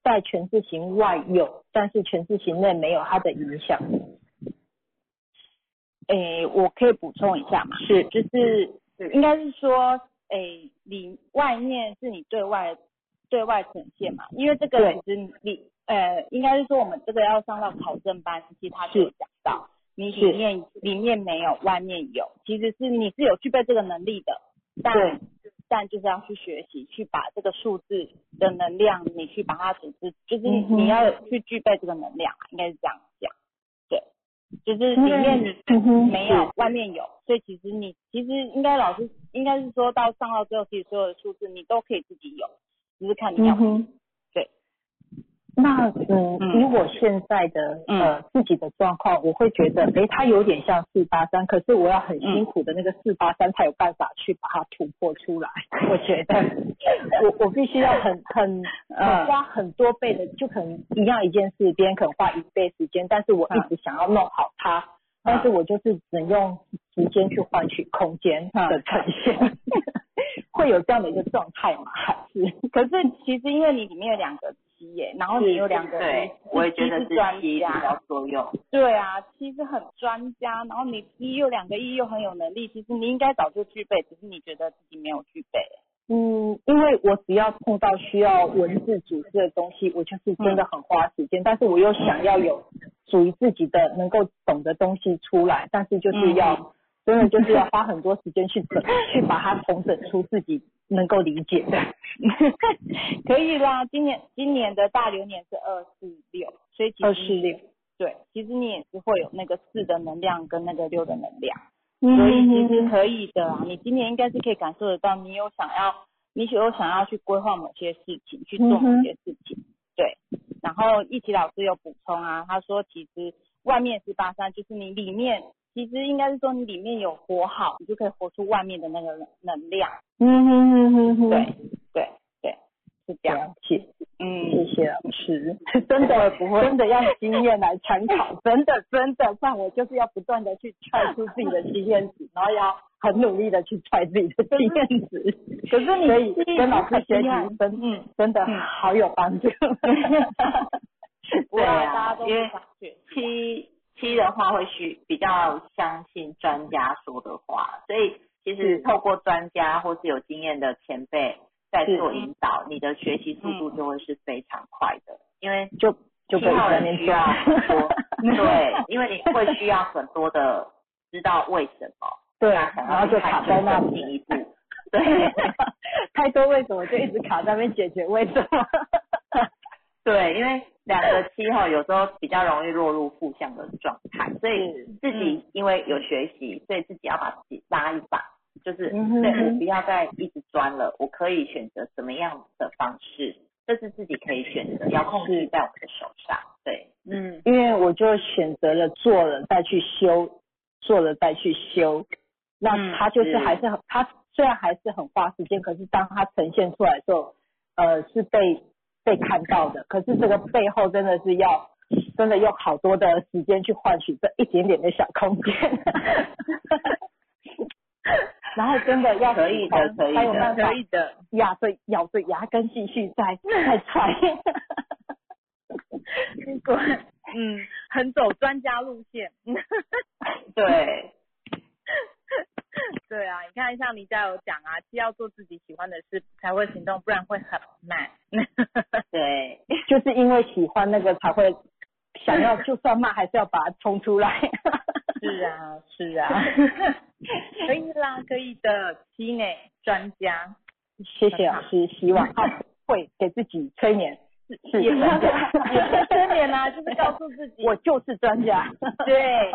在全字形外有，但是全字形内没有它的影响。诶，我可以补充一下嘛？是，就是应该是说，诶，里外面是你对外对外呈现嘛？因为这个其实你呃，应该是说我们这个要上到考证班，其实他就有讲到。你里面里面没有，外面有，其实是你是有具备这个能力的，但但就是要去学习，去把这个数字的能量，你去把它组织，就是你要去具备这个能量，应该是这样讲，对，就是里面你没有，外面有，所以其实你其实应该老师应该是说到上到最后，其实所有的数字你都可以自己有，只是看你要。那 [laughs] 嗯，以我现在的呃自己的状况，我会觉得，哎，它有点像四八三，可是我要很辛苦的那个四八三才有办法去把它突破出来。我觉得，[laughs] 我我必须要很很呃花很多倍的，就可能一样一件事，别人可能花一倍时间，但是我一直想要弄好它，但是我就是只能用时间去换取空间的呈现，[laughs] 会有这样的一个状态吗？还是？可是其实因为你里面有两个。耶，然后你有两个，对，我也觉得是专家作用。对啊，其实很专家，然后你一又两个一又很有能力，其实你应该早就具备，只是你觉得自己没有具备。嗯，因为我只要碰到需要文字组织的东西，我就是真的很花时间，但是我又想要有属于自己的能够懂的东西出来，但是就是要真的就是要花很多时间去整，去把它重整出自己。能够理解的，[laughs] 可以啦。今年今年的大流年是二四六，所以二四六，对，其实你也是会有那个四的能量跟那个六的能量，所以其实可以的啊。你今年应该是可以感受得到，你有想要，你有想要去规划某些事情，去做某些事情，对。然后一奇老师有补充啊，他说其实外面是八三，就是你里面。其实应该是说你里面有活好，你就可以活出外面的那个能量。嗯哼哼哼哼，对对对，是这样。谢，嗯，谢谢老师，[laughs] 真的不会，真的要经验来参考，[laughs] 真的真的，不然我就是要不断的去踹出自己的经验值，然后要很努力的去踹自己的经验值。可是你可以跟老师学习，真嗯真的好有帮助。[laughs] 对啊，因为七。七的话会需比较相信专家说的话，所以其实透过专家或是有经验的前辈在做引导，你的学习速度就会是非常快的，因为就就七号人需要很多，[laughs] 对，因为你会需要很多的知道为什么，对啊，然后就卡在那进一步，对，[laughs] 太多为什么就一直卡在那边解决为什么，[laughs] 对，因为。两个七号有时候比较容易落入负向的状态，所以自己因为有学习，所以自己要把自己拉一把，就是对我不要再一直钻了，我可以选择什么样的方式，这是自己可以选择，要控制在我们的手上。对，嗯，因为我就选择了做了再去修，做了再去修，那他就是还是很他虽然还是很花时间，可是当他呈现出来的时候，呃，是被被看到的。可是这个背后真的是要真的用好多的时间去换取这一点点的小空间。[laughs] 然后真的要可以的可以的可以的，咬着咬着牙根继续再 [laughs] 再踹。[laughs] 结果嗯，很走专家路线。对，[laughs] 对啊，你看像李佳有讲啊，既要做自己喜欢的事才会行动，不然会很慢。[laughs] 对，就是因为喜欢那个才会想要，[laughs] 就算骂还是要把它冲出来。是啊，是啊，可以啦，可以的，七呢专家，谢谢老师，希望他会给自己催眠，是也是专家，[laughs] 也是催眠啦，就是告诉自己，[laughs] 我就是专家，[laughs] 对。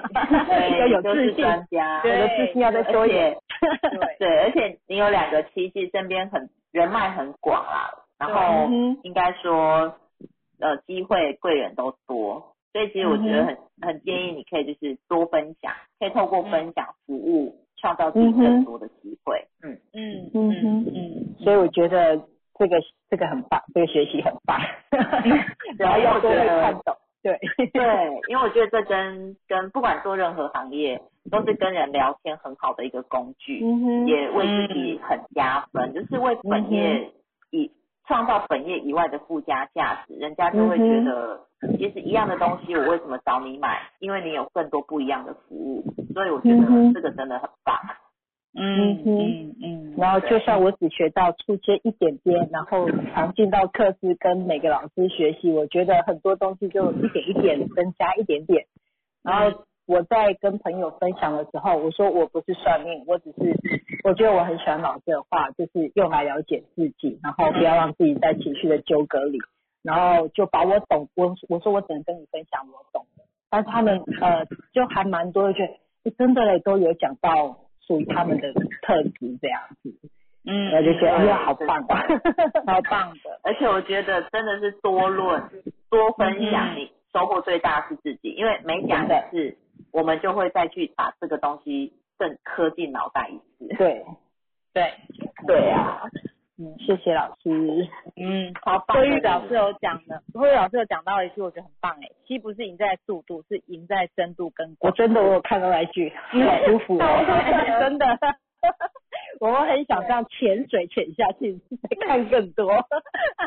对，要有就是自信，专家，我的自信要再多一点。对对，而且你有两个七系，身边很人脉很广啦，然后应该说呃机会贵人都多，所以其实我觉得很很建议你可以就是多分享，可以透过分享服务创造自己更多的机会。嗯，嗯嗯。嗯。嗯，所以我觉得这个这个很棒，这个学习很棒，[laughs] 然后要多会看懂，对对，因为我觉得这跟跟不管做任何行业，都是跟人聊天很好的一个工具。嗯，也为自己很加分，就是为本业以创造本业以外的附加价值，人家就会觉得，其实一样的东西，我为什么找你买？因为你有更多不一样的服务，所以我觉得这个真的很棒。嗯嗯嗯，然后就算我只学到初阶一点点，然后常进到课室跟每个老师学习，我觉得很多东西就一点一点增加一点点。然后我在跟朋友分享的时候，我说我不是算命，我只是我觉得我很喜欢老师的话，就是用来了解自己，然后不要让自己在情绪的纠葛里，然后就把我懂我我说我只能跟你分享我懂的，但是他们呃就还蛮多的，觉得诶真的嘞都有讲到属于他们的特质这样子。嗯，我就觉得哎呀，好棒啊！超棒的，而且我觉得真的是多论多分享，嗯你收获最大是自己，因为每讲一次，我们就会再去把这个东西更刻进脑袋一次。对，对，对啊，嗯，谢谢老师。嗯，好棒的慧玉老师有讲的，慧玉老师有讲到一句，我觉得很棒哎，七不是赢在速度，是赢在深度跟广。我真的我有看到那一句，好舒服 [laughs] 哦，真的。[laughs] 我们很想这样潜水潜下去，看更多。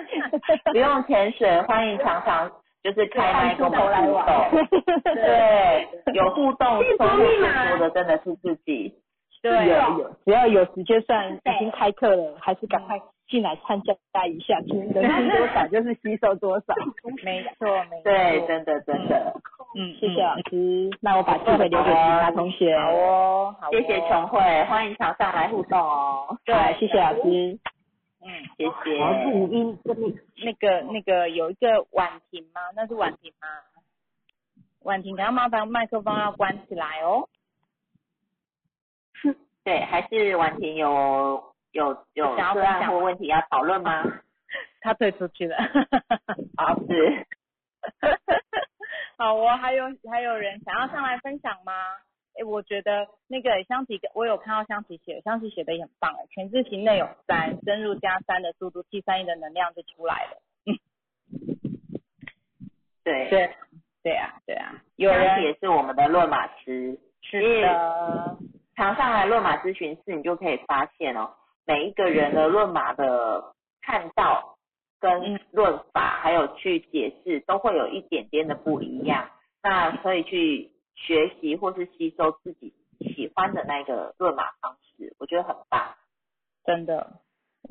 [laughs] 不用潜水，欢迎常常就是开麦跟我们互来玩动。对，有互动收获最多的真的是自己。对有有，只要有时间算已经开课了，还是赶快进来参加一下，听能听多少就是吸收多少。没错没错，对，真的真的，嗯，谢谢老师，那我把机会留给其他同学。好哦，谢谢琼慧，欢迎常上来互动哦。对好，谢谢老师。嗯，谢谢。音跟你那个那个有一个婉婷吗？那是婉婷吗？婉婷，可要麻烦麦克风要关起来哦。对，还是婉婷有有有想要个案分享或问题要讨论吗？[laughs] 他退出去了。[laughs] 好，是。[laughs] 好我，还有还有人想要上来分享吗？哎，我觉得那个香琪，我有看到香琪写的，香琪写的也很棒哎，全字型内有三，深入加三的速度，T 三一的能量就出来了。对，对，对啊，对啊，有人也是我们的论马师，是的，常上来论马咨询室，你就可以发现哦，每一个人的论马的看到跟嗯论法，还有去解释，都会有一点点的不一样。那可以去学习或是吸收自己喜欢的那个论马方式，我觉得很棒，真的，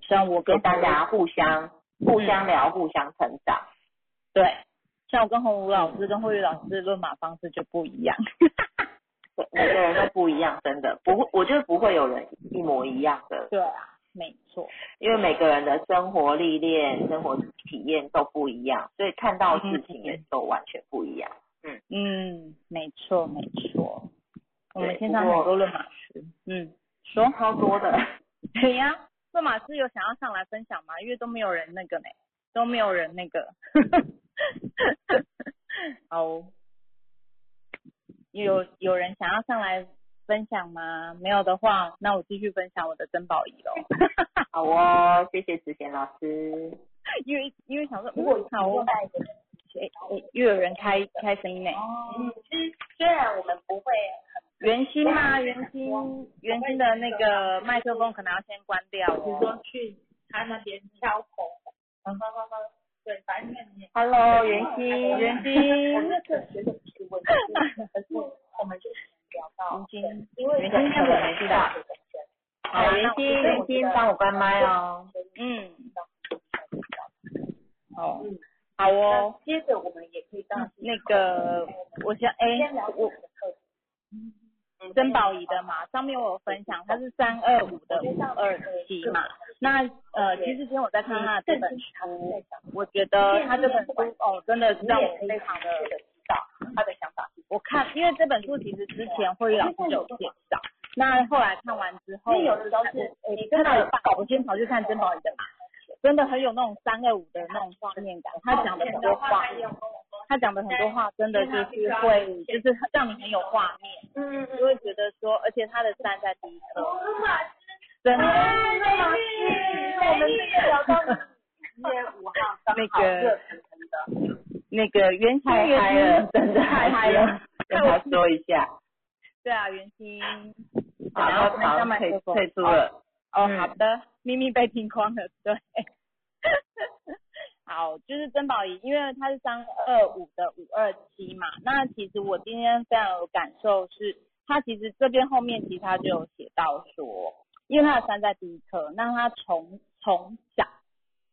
像我跟大家互相互相聊，互相成长。对，像我跟洪武老师跟慧玉老师论马方式就不一样。对，每个人都不一样，真的不会，我觉得不会有人一模一样的，对啊，没错，因为每个人的生活历练、生活体验都不一样，所以看到事情也都完全不一样。嗯嗯，没错没错。我们对线上不过很多论马师，嗯，说超多的，[laughs] 对呀，论马师有想要上来分享吗？因为都没有人那个呢，都没有人那个。[laughs] [laughs] 好，有有人想要上来分享吗？没有的话，那我继续分享我的珍宝仪喽。[laughs] 好哦，谢谢子贤老师。因为因为想说，如果好，我哎哎，又有人开开声音呢。嗯，其实虽然我们不会很圆心嘛，圆心圆心的那个麦克风可能要先关掉哦。比如说去他那边敲口。嗯哼哼哼。对，反正你。Hello，袁心，袁心。我那个学的不是问题，可是我们就聊到袁心，因为圆心我没知道。好，袁心，袁心，帮我关麦哦。嗯。哦，好哦。接着我们也可以到那个，我想哎，我珍宝仪的嘛，上面我有分享，它是三二五的五二七嘛。那呃，其实今天我在看他这本书，我觉得他这本书哦，真的让我非常的知道他的想法。我看，因为这本书其实之前会议老师有介绍，那后来看完之后，因为有的时候是你看到有搞我先跑去看珍宝仪的嘛。真的很有那种三二五的那种画面感，他讲的很多话，他讲的很多话真的就是会，就是让你很有画面，嗯，就会觉得说，而且他的站在第一颗，真的，我们这个聊到一月五号，那个那个袁心嗨了，真的太嗨了，跟他说一下，对啊，袁心，然后好退退出了。哦，好的，咪咪被听光了，对，好，就是珍宝仪，因为它是三二五的五二七嘛，那其实我今天非常有感受是，它其实这边后面其实它就有写到说，因为它的三在第一颗，那他从从小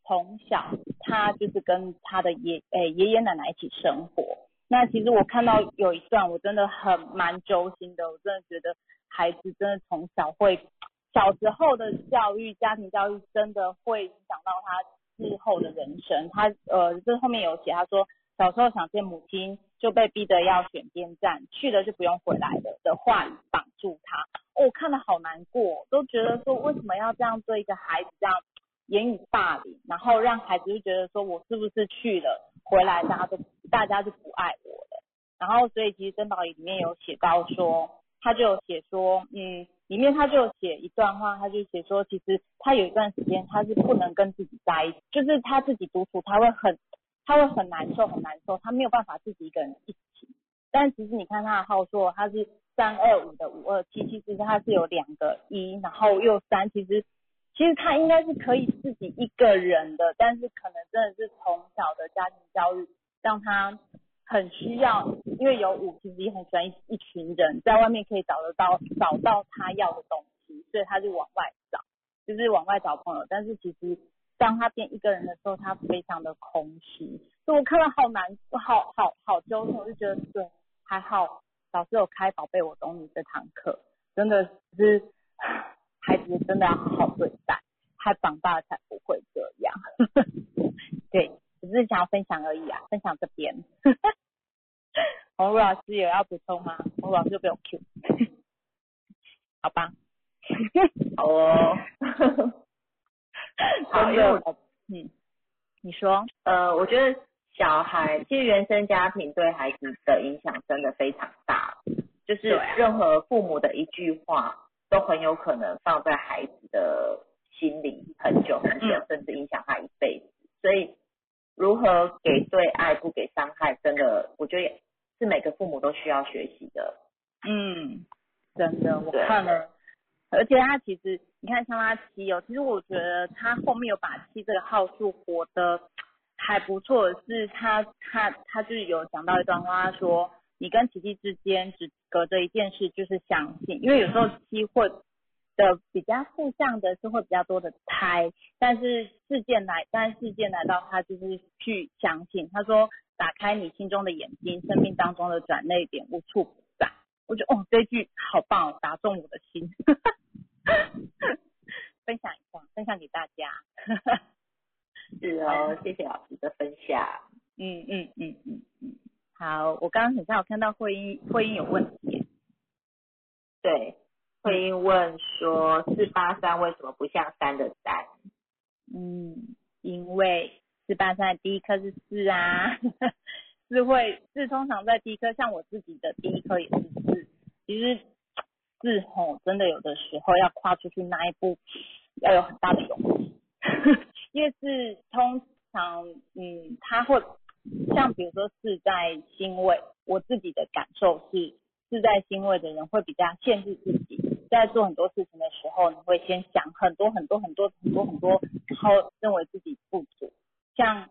从小他就是跟他的爷诶爷爷奶奶一起生活，那其实我看到有一段我真的很蛮揪心的，我真的觉得孩子真的从小会。小时候的教育，家庭教育真的会影响到他日后的人生。他呃，这后面有写，他说小时候想见母亲，就被逼得要选边站，去了就不用回来了的话绑住他。哦，看得好难过，都觉得说为什么要这样对一个孩子这样言语霸凌，然后让孩子就觉得说我是不是去了回来，大家都大家就不爱我了。然后所以其实珍宝仪里面有写到说，他就有写说，嗯。里面他就写一段话，他就写说，其实他有一段时间他是不能跟自己在一起，就是他自己独处，他会很，他会很难受，很难受，他没有办法自己一个人一起。但其实你看他的号数，他是三二五的五二七，其实他是有两个一，然后又三，其实其实他应该是可以自己一个人的，但是可能真的是从小的家庭教育让他。很需要，因为有五，其实也很喜欢一一群人在外面可以找得到找到他要的东西，所以他就往外找，就是往外找朋友。但是其实当他变一个人的时候，他非常的空虚。所以我看到好难，好好好揪心，我就觉得对，还好老师有开宝贝我懂你这堂课，真的是孩子真的要好好对待，他长大才不会这样。[laughs] 对。只是想要分享而已啊，分享这边。洪如老师有要补充吗？洪如老师就被我 Q，[laughs] 好吧？好哦。[laughs] 真的，嗯，你说？呃，我觉得小孩其实原生家庭对孩子的影响真的非常大，就是任何父母的一句话都很有可能放在孩子的心里很久很久，甚至影响他一辈子，所以。如何给对爱不给伤害，真的，我觉得是每个父母都需要学习的。嗯，真的，我看了，而且他其实，你看像他七哦，其实我觉得他后面有把七这个号数活得还不错，是他他他就是有讲到一段话，他说你跟奇迹之间只隔着一件事，就是相信，因为有时候七会。的比较负向的是会比较多的猜，但是事件来，但是事件来到他就是去相信。他说，打开你心中的眼睛，生命当中的转泪点无处不在。我觉得哦，这句好棒，打中我的心。[laughs] 分享一下，分享给大家。是哦，谢谢老师的分享。嗯嗯嗯嗯嗯，好，我刚刚很像有看到会议会议有问题。对。会问说四八三为什么不像三的三？嗯，因为四八三第一颗是四啊，[laughs] 四会四通常在第一颗，像我自己的第一颗也是四。其实四吼，真的有的时候要跨出去那一步，要有很大的勇气，[laughs] 因为是通常，嗯，他会像比如说是在欣慰，我自己的感受是，是在欣慰的人会比较限制自己，在做很多事情的时候，你会先想很多很多很多很多很多，然后认为自己不足，像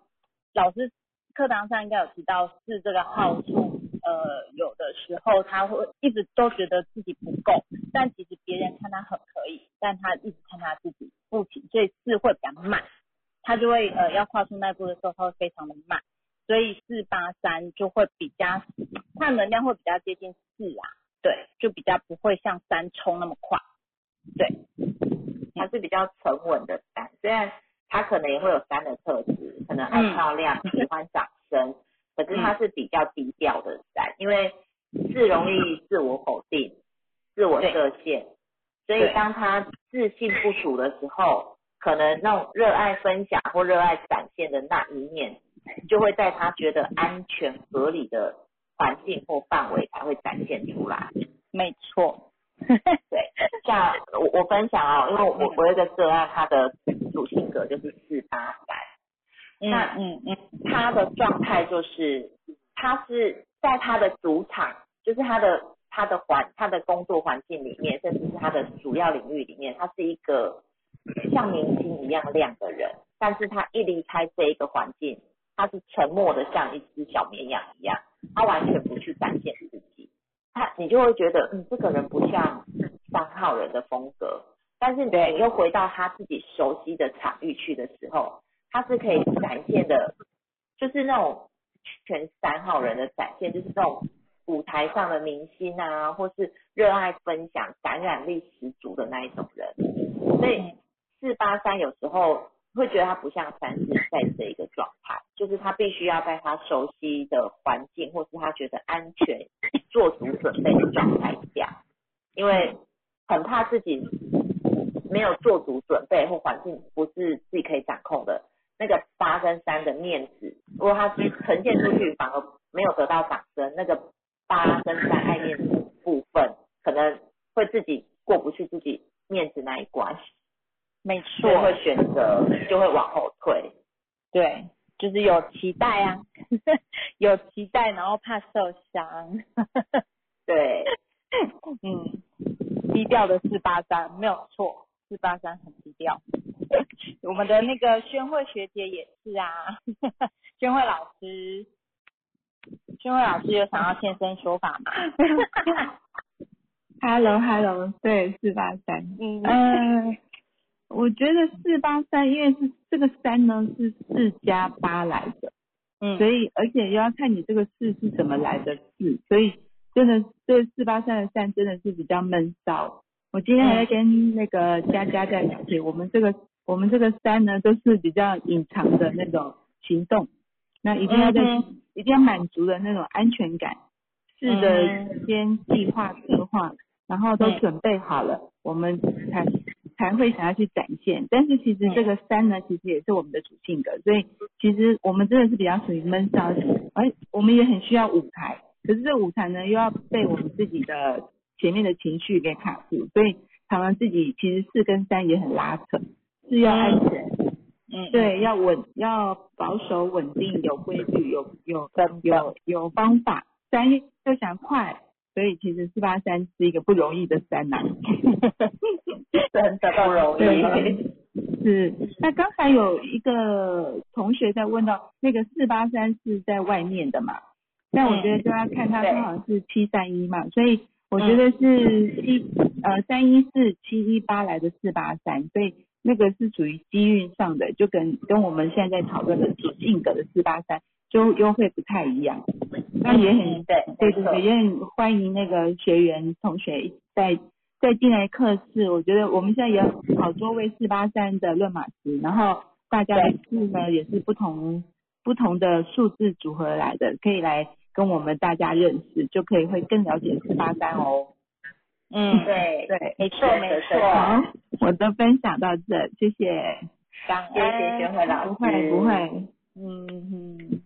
老师课堂上应该有提到是这个好处。呃，有的时候他会一直都觉得自己不够，但其实别人看他很可以，但他一直看他自己不行，所以四会比较慢，他就会呃要跨出那步的时候，他会非常的慢，所以四八三就会比较，他能量会比较接近四啊，对，就比较不会像三冲那么快，对，他是比较沉稳的山，虽然他可能也会有三的特质，可能爱漂亮，喜欢掌声。可是他是比较低调的山，因为是容易自我否定、自我设限，所以当他自信不足的时候，可能那种热爱分享或热爱展现的那一面，就会在他觉得安全合理的环境或范围才会展现出来。没错，对，像我我分享哦，因为我我有一个个案，他的主性格就是四八三。那嗯嗯，他的状态就是，他是在他的主场，就是他的他的环他的工作环境里面，甚至是他的主要领域里面，他是一个像明星一样亮的人。但是他一离开这一个环境，他是沉默的，像一只小绵羊一样，他完全不去展现自己。他你就会觉得，嗯，这个人不像三号人的风格。但是你又回到他自己熟悉的场域去的时候。他是可以展现的，就是那种全三号人的展现，就是那种舞台上的明星啊，或是热爱分享、感染力十足的那一种人。所以四八三有时候会觉得他不像三四在这一个状态，就是他必须要在他熟悉的环境，或是他觉得安全、做足准备的状态下，因为很怕自己没有做足准备，或环境不是自己可以掌控的。那个八跟三的面子，如果他呈现出去反而没有得到掌声，那个八跟三爱面子部分，可能会自己过不去自己面子那一关，没错，会选择就会往后退，对，就是有期待啊，[laughs] 有期待，然后怕受伤，对，[laughs] 嗯，低调的四八三没有错，四八三很低调。[laughs] 我们的那个宣慧学姐也是啊，宣慧老师，宣慧老师有想要现身说法吗？Hello Hello，对，四八三，嗯，我觉得四八三，因为是这个三呢是四加八来的，嗯，所以而且又要看你这个四是怎么来的四，所以真的这四八三的三真的是比较闷骚。我今天还在跟那个佳佳在聊天，我们这个。我们这个三呢，都是比较隐藏的那种行动，那一定要在一定要满足的那种安全感，是的，先计划策划，然后都准备好了，我们才才会想要去展现。但是其实这个三呢，其实也是我们的主性格，所以其实我们真的是比较属于闷骚型，而我们也很需要舞台，可是这舞台呢，又要被我们自己的前面的情绪给卡住，所以常常自己其实四跟三也很拉扯。是要安全，嗯，对，要稳，要保守、稳定、有规律、有有有有方法。三又想快，所以其实四八三是一个不容易的三呐，[laughs] 真的不容易。是，那刚才有一个同学在问到，那个四八三是在外面的嘛？但我觉得就要看他刚好是七三一嘛，所以我觉得是七呃三一四七一八来的四八三，所以。那个是属于机运上的，就跟跟我们现在在讨论的主性格的四八三就优惠不太一样。那也很对对对，也很欢迎那个学员同学再再进来课室。我觉得我们现在也有好多位四八三的论马师，然后大家的字呢也是不同不同的数字组合来的，可以来跟我们大家认识，就可以会更了解四八三哦。嗯，对对，没错没错。好，我的分享到这，谢谢。感谢谢学会老师。不会不会。嗯嗯。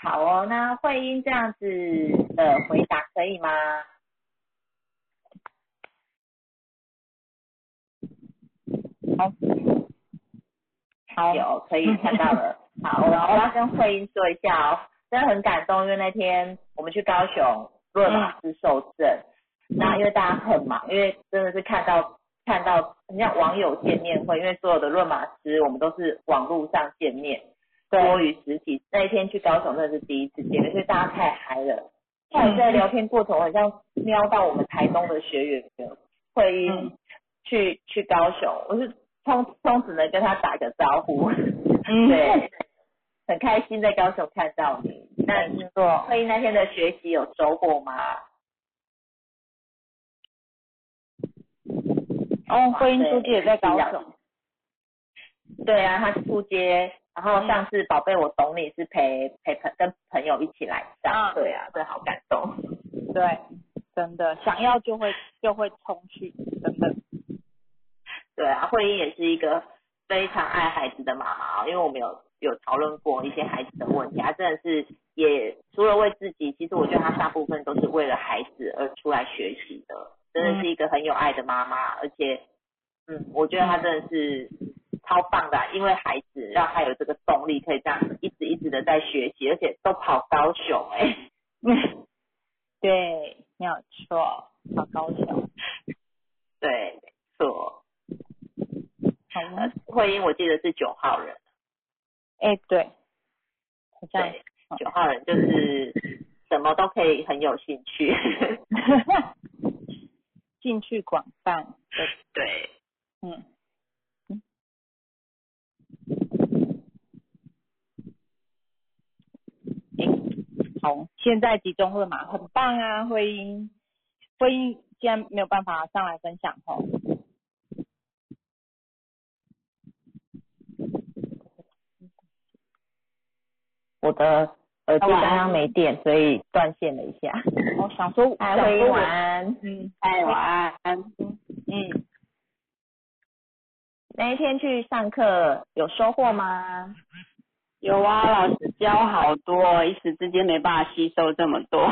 好哦，那慧英这样子的回答可以吗？好，好，有可以看到了。[laughs] 好，我我要跟慧英说一下哦，真的很感动，因为那天我们去高雄若玛师受证，那因为大家很忙，因为真的是看到。看到很像网友见面会，因为所有的论马师我们都是网络上见面，多于实体。那一天去高雄那是第一次见面，所以大家太嗨了。后在聊天过程，好像瞄到我们台东的学员慧英去去高雄，我是通通只能跟他打个招呼，[laughs] 对。很开心在高雄看到你，那你说慧英那天的学习有收获吗？哦，慧英初阶也在高雄。对啊，他初阶，然后上次宝贝我懂你是陪陪朋跟朋友一起来上，对啊，对，好感动。对，真的想要就会就会冲去，真的。对啊，慧英也是一个非常爱孩子的妈妈，因为我们有。有讨论过一些孩子的问题，她真的是也除了为自己，其实我觉得她大部分都是为了孩子而出来学习的，真的是一个很有爱的妈妈，而且，嗯，我觉得她真的是超棒的，因为孩子让他有这个动力，可以这样一直一直的在学习，而且都跑高雄哎，嗯，[laughs] 对，没有错，跑高雄，对，没错，好，慧英我记得是九号人。哎，对，对，九号人就是什么都可以很有兴趣，[laughs] 兴趣广泛，[laughs] 对，嗯，好，现在集中了嘛，很棒啊，慧英，慧英既然没有办法上来分享哦。我的耳机刚刚没电，所以断线了一下。我想说，晚安，嗯，晚安，嗯。那一天去上课有收获吗？有啊，老师教好多，一时之间没办法吸收这么多。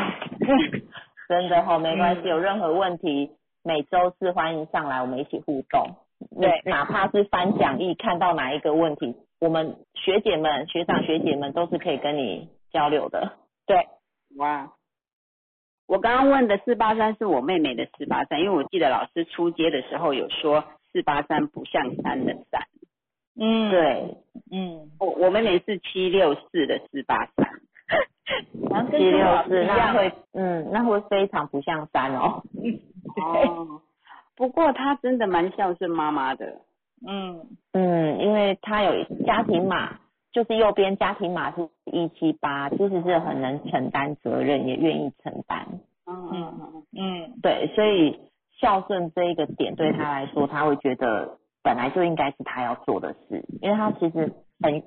[laughs] 真的哈，[laughs] 没关系，有任何问题，每周四欢迎上来，我们一起互动。对，哪怕是翻讲义，看到哪一个问题。我们学姐们、学长、学姐们都是可以跟你交流的。对，哇，我刚刚问的四八三是我妹妹的四八三，因为我记得老师出街的时候有说四八三不像三的三。嗯，对，嗯，我我妹妹是七六四的四八三。[laughs] 七六四那会，嗯，那会非常不像三哦。哦，[laughs] 不过她真的蛮孝顺妈妈的。嗯嗯，因为他有家庭码，就是右边家庭码是一七八，其实是很能承担责任，也愿意承担。嗯嗯嗯对，所以孝顺这一个点对他来说，他会觉得本来就应该是他要做的事，因为他其实很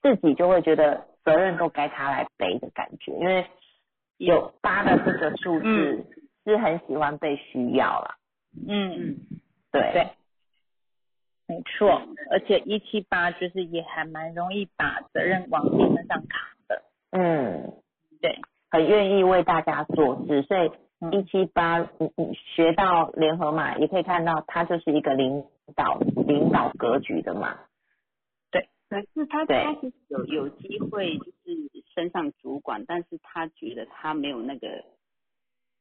自己就会觉得责任都该他来背的感觉，因为有八的这个数字是很喜欢被需要啦。嗯嗯，对对。没错，而且一七八就是也还蛮容易把责任往自己身上扛的。嗯，对，很愿意为大家做事，所以一七八，你你学到联合码也可以看到，他就是一个领导领导格局的嘛。对，可是他他是有有机会就是升上主管，但是他觉得他没有那个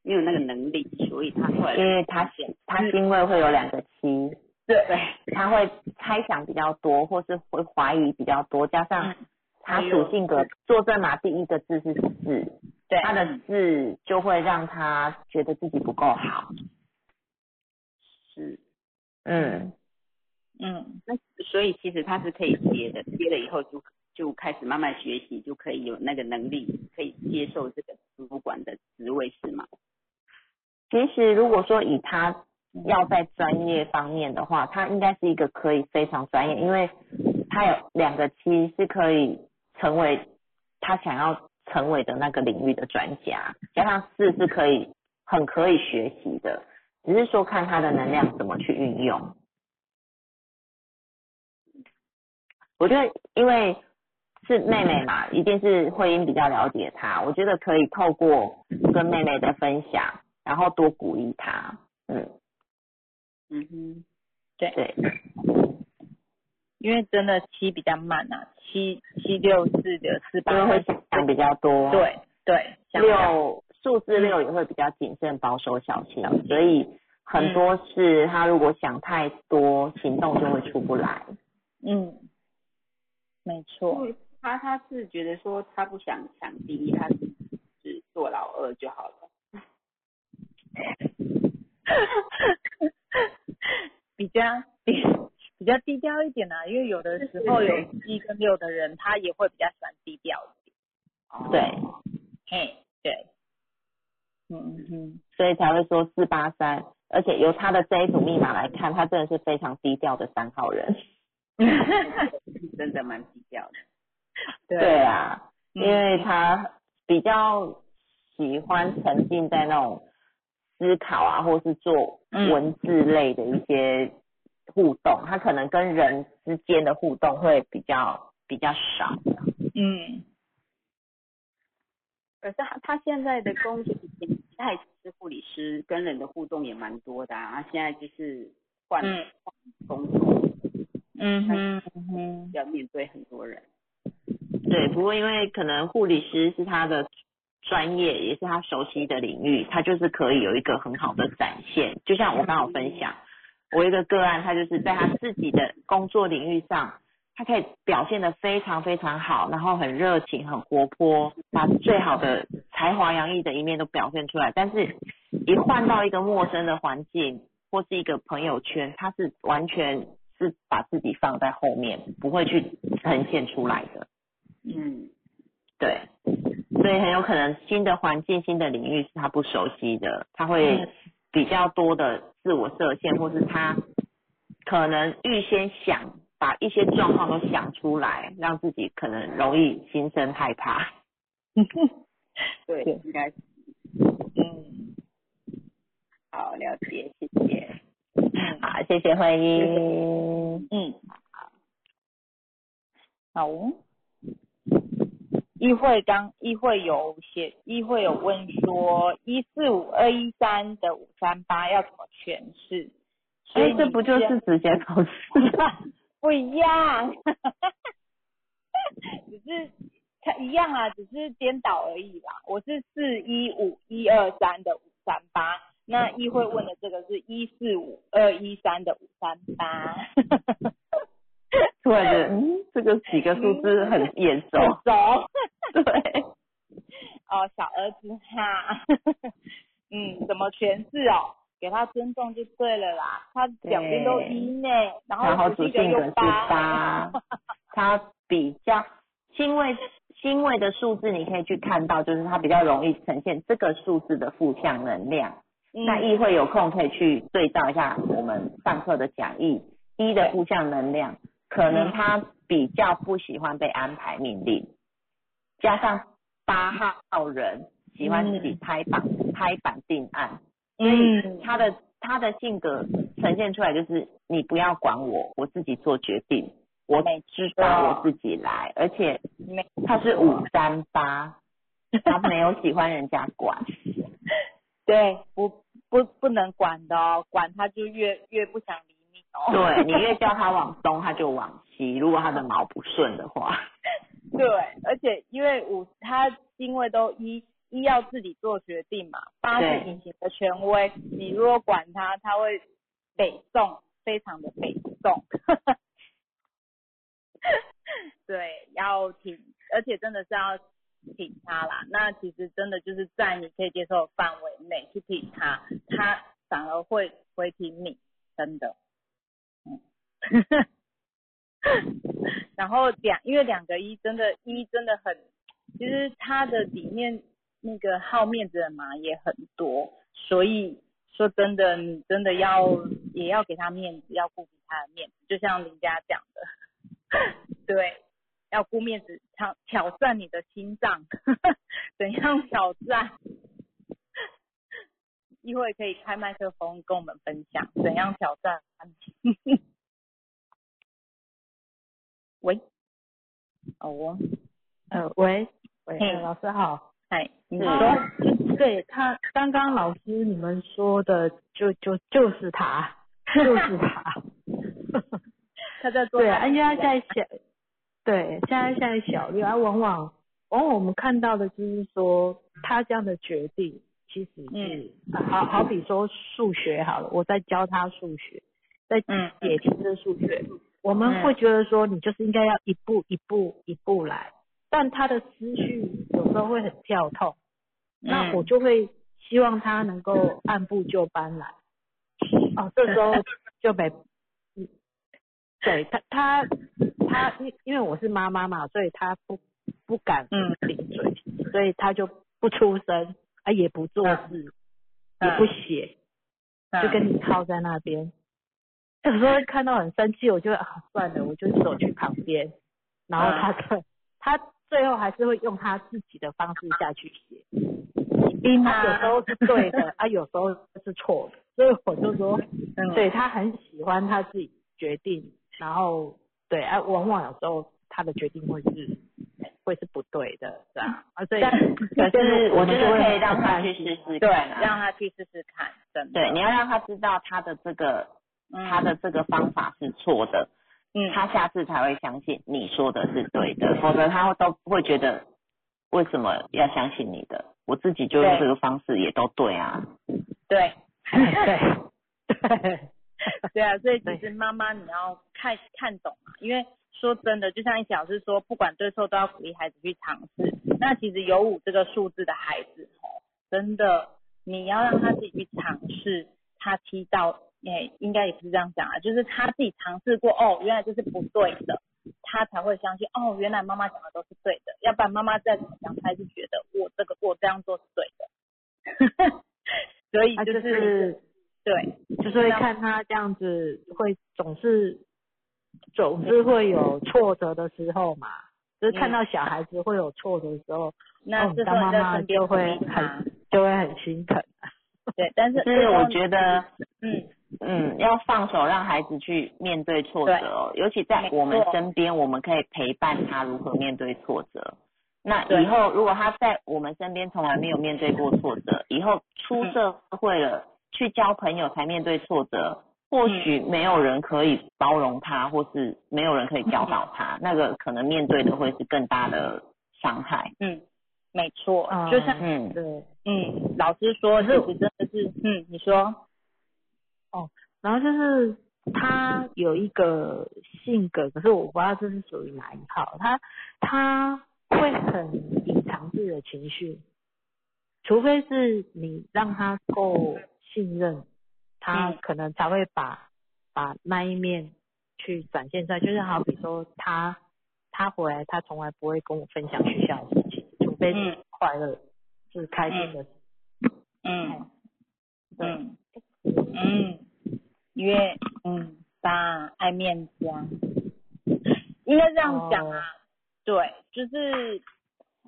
没有那个能力，所以他会因为他他因为会有两个七。对，他会猜想比较多，或是会怀疑比较多，加上他属性格，坐正嘛第一个字是四，对，他的字就会让他觉得自己不够好。是，嗯嗯，那所以其实他是可以接的，接了以后就就开始慢慢学习，就可以有那个能力，可以接受这个主管的职位，是吗？其实如果说以他。要在专业方面的话，他应该是一个可以非常专业，因为他有两个七是可以成为他想要成为的那个领域的专家，加上四是可以很可以学习的，只是说看他的能量怎么去运用。我觉得因为是妹妹嘛，一定是慧英比较了解她，我觉得可以透过跟妹妹的分享，然后多鼓励她，嗯。嗯哼，对对，因为真的七比较慢啊，七七六四的四八会想比较多。对对，六数字六也会比较谨慎、保守、小心，所以很多事他如果想太多，行动就会出不来。嗯，没错。他他是觉得说他不想抢第一，他只做老二就好了。[laughs] 比较比比较低调一点啊，因为有的时候有七跟六的人，他也会比较喜欢低调一点。对，嘿，对，嗯嗯，所以才会说四八三，而且由他的这一组密码来看，他真的是非常低调的三号人。[laughs] 真的蛮低调的。对啊，因为他比较喜欢沉浸在那种思考啊，或是做文字类的一些互动，他可能跟人之间的互动会比较比较少。嗯，可是他他现在的工作，他也是护理师，跟人的互动也蛮多的啊。现在就是换工作，嗯哼哼，要面对很多人。对，不过因为可能护理师是他的专业，也是他熟悉的领域，他就是可以有一个很好的展现。就像我刚好分享，我一个个案，他就是在他自己的工作领域上，他可以表现的非常非常好，然后很热情、很活泼，把最好的才华洋溢的一面都表现出来。但是，一换到一个陌生的环境或是一个朋友圈，他是完全是把自己放在后面，不会去呈现出来的。嗯，对，所以很有可能新的环境、新的领域是他不熟悉的，他会比较多的自我设限，或是他可能预先想把一些状况都想出来，让自己可能容易心生害怕。[laughs] 对，应该是，嗯，好，了解，谢谢，好，谢谢慧英，嗯，好，好。议会刚议会有写，议会有问说一四五二一三的五三八要怎么诠释？所以这不就是直接考试？[laughs] 不一样，只是它一样啊，只是颠倒而已啦。我是四一五一二三的五三八，那议会问的这个是一四五二一三的五三八。[laughs] 突然觉得，嗯，这个几个数字很眼熟，熟，[laughs] 对，哦，小儿子哈，[laughs] 嗯，怎么诠释哦？给他尊重就对了啦，他两边都一呢，然后主性格是八，他比较星位星位的数字，你可以去看到，就是他比较容易呈现这个数字的负向能量。那议会有空可以去对照一下我们上课的讲义，一的负向能量。可能他比较不喜欢被安排命令，加上八号人喜欢自己拍板拍板定案，所以他的他的性格呈现出来就是你不要管我，我自己做决定，我知道我自己来，而且他是五三八，他没有喜欢人家管，[laughs] 对，不不不能管的哦，管他就越越不想理你哦。对你越叫他往东，他就往西。[laughs] 如果他的毛不顺的话，[laughs] 对，而且因为五他因为都一一要自己做决定嘛，八是隐形的权威，你如果管他，他会北宋，非常的北宋。[laughs] 对，要挺，而且真的是要挺他啦。那其实真的就是在你可以接受的范围内去挺他，他反而会会挺你，真的。[laughs] 然后两，因为两个一真的，一真的很，其实他的里面那个好面子的嘛也很多，所以说真的，你真的要也要给他面子，要顾及他的面子，就像林家讲的，[laughs] 对，要顾面子，挑挑战你的心脏，[laughs] 怎样挑战？一会可以开麦克风跟我们分享怎样挑战。喂，哦我，呃，喂，喂，老师好，嗨，你说，对他刚刚老师你们说的，就就就是他，就是他，[laughs] 他在做。对，因为他在小，对，现在现在小六，啊往往往往我们看到的就是说，他这样的决定其实是，好好比说数学好了，我在教他数学，在解题的数学，我们会觉得说，你就是应该要一步一步一步来，但他的思绪有时候会很跳痛，那我就会希望他能够按部就班来。哦，这时候 [laughs] 就没，嗯，对他他他因因为我是妈妈嘛，所以他不不敢嗯顶嘴，所以他就不出声，啊也不做事，也不写，就跟你靠在那边。有时候看到很生气，我就啊算了，我就走去旁边，然后他他最后还是会用他自己的方式下去写，他有时候是对的，啊有时候是错的。所以我就说，对他很喜欢他自己决定，然后对啊，往往有时候他的决定会是会是不对的，这样啊，所以可是我觉得可以让他去试试，对，让他去试试看，真的，对，你要让他知道他的这个他的这个方法是错的，嗯，他下次才会相信你说的是对的，否则他都不会觉得为什么要相信你的，我自己就用这个方式也都对啊，对。[laughs] [laughs] 对，对，[laughs] 对啊，所以其实妈妈你要看看懂嘛，因为说真的，就像一老师说，不管对错都要鼓励孩子去尝试。那其实有五这个数字的孩子哦，真的你要让他自己去尝试，他踢到，哎，应该也不是这样讲啊，就是他自己尝试过，哦，原来这是不对的，他才会相信，哦，原来妈妈讲的都是对的，要不然妈妈再怎么讲，他还是觉得我这个我这样做是对的。[laughs] 所以就是对，就是会看他这样子，会总是总是会有挫折的时候嘛，就是看到小孩子会有挫折的时候，那当妈妈就会很就会很心疼。对，但是是我觉得，嗯嗯，要放手让孩子去面对挫折哦，尤其在我们身边，我们可以陪伴他如何面对挫折。那以后如果他在我们身边从来没有面对过挫折，以后出社会了去交朋友才面对挫折，或许没有人可以包容他，或是没有人可以教导他，那个可能面对的会是更大的伤害。嗯，没错，就像嗯对嗯老师说，其实真的是嗯你说哦，然后就是他有一个性格，可是我不知道这是属于哪一套，他他。会很隐藏自己的情绪，除非是你让他够信任，他可能才会把把那一面去展现出来。就是好比说他他回来，他从来不会跟我分享学校的事情，除非是快乐是开心的。嗯，对，嗯，因为嗯，他爱面子啊，应该这样讲啊。对，就是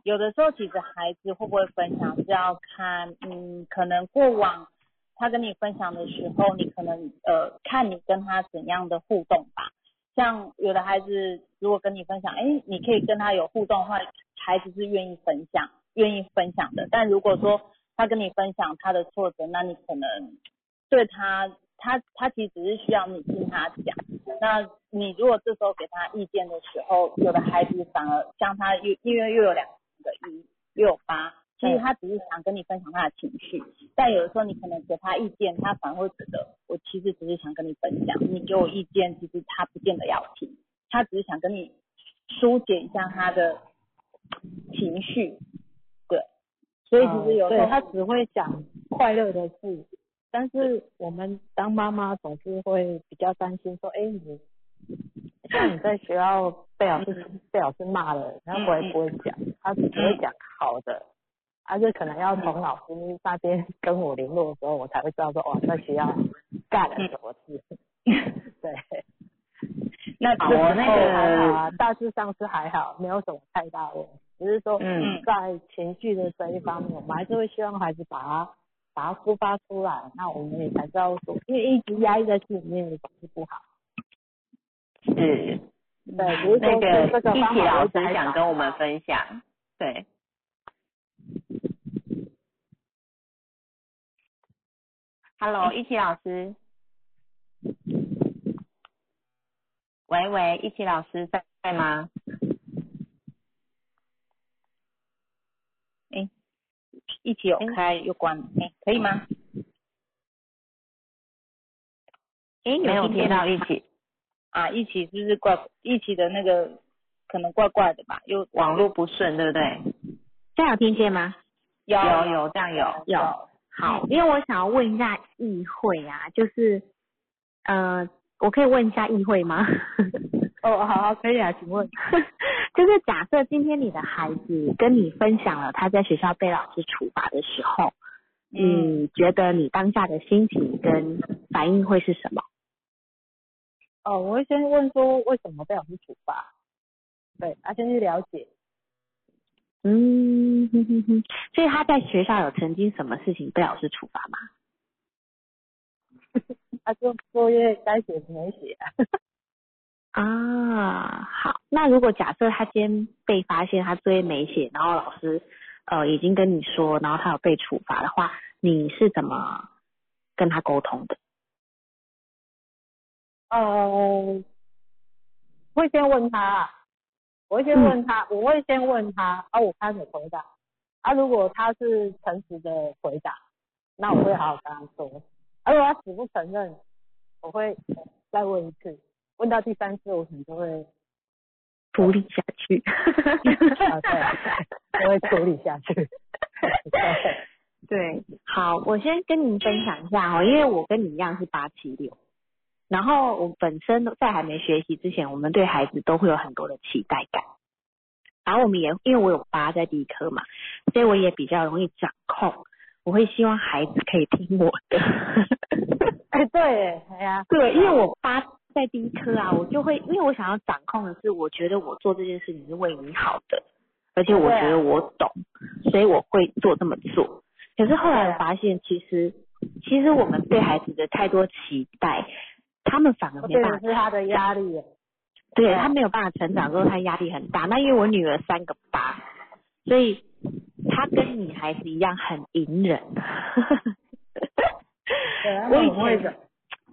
有的时候，其实孩子会不会分享是要看，嗯，可能过往他跟你分享的时候，你可能呃看你跟他怎样的互动吧。像有的孩子如果跟你分享，哎，你可以跟他有互动的话，孩子是愿意分享，愿意分享的。但如果说他跟你分享他的挫折，那你可能对他。他他其实只是需要你听他讲，那你如果这时候给他意见的时候，有的孩子反而像他又因为又有两个一又有八，其实他只是想跟你分享他的情绪，但有的时候你可能给他意见，他反而会觉得我其实只是想跟你分享，你给我意见，其实他不见得要听，他只是想跟你疏解一下他的情绪，对，所以其实有时候他只会讲快乐的事。但是我们当妈妈总是会比较担心，说，哎，你像你在学校被老师被老师骂了，然后我也不会讲，他只会讲好的，而且可能要从老师那边 [laughs] 跟我联络的时候，我才会知道说，哦，那需要干了什么事。[laughs] 对，[laughs] 那我那个啊，大致上是还好，没有什么太大问题，只是说在情绪的这一方面，我们还是会希望孩子把他。把它抒发出来，那我们也才知道说，因为一直压抑在心里面总是不好。是，对，那个一起老师想跟我们分享，对。Hello，一起老师。喂喂，一起老师在在吗？哎，一起有开又关，哎，可以吗？哎，没有听到一起啊，一起是不是怪一起的那个可能怪怪的吧？又网络不顺，对不对？这样有听见吗？有有有这样有有好，因为我想要问一下议会啊，就是呃。我可以问一下议会吗？哦，好，好，可以啊，请问，[laughs] 就是假设今天你的孩子跟你分享了他在学校被老师处罚的时候，你觉得你当下的心情跟反应会是什么？哦，我会先问说为什么被老师处罚，对，啊，先去了解。嗯，哼哼哼，所以他在学校有曾经什么事情被老师处罚吗？[laughs] 他说作业该写的没写 [laughs] 啊，好，那如果假设他今天被发现他作业没写，然后老师呃已经跟你说，然后他有被处罚的话，你是怎么跟他沟通的？呃，会先问他，我会先问他，我会先问他，啊，我看你回答，啊，如果他是诚实的回答，那我会好好跟他说。如果他死不承认，我会再问一次，问到第三次，我可能就会处理下去。对，我会处理下去。[laughs] 对，好，我先跟您分享一下哦，因为我跟你一样是八七六，然后我本身在还没学习之前，我们对孩子都会有很多的期待感，然后我们也因为我有八在第一科嘛，所以我也比较容易掌控。我会希望孩子可以听我的，[laughs] 哎，对，哎呀，对，因为我八在第一科啊，我就会，因为我想要掌控的是，我觉得我做这件事情是为你好的，而且我觉得我懂，所以我会做这么做。可是后来我发现，其实其实我们对孩子的太多期待，他们反而没办法，是他的压力，对他没有办法成长之后，他压力很大。那因为我女儿三个八，所以。他跟女孩子一样很隐忍，我以前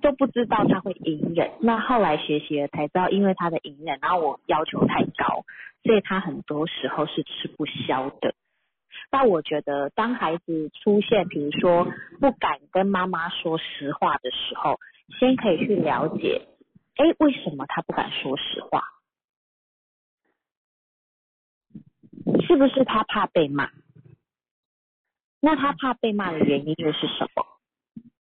都不知道他会隐忍，那后来学习了才知道，因为他的隐忍，然后我要求太高，所以他很多时候是吃不消的。但我觉得，当孩子出现，比如说不敢跟妈妈说实话的时候，先可以去了解，哎，为什么他不敢说实话？是不是他怕被骂？那他怕被骂的原因又是什么？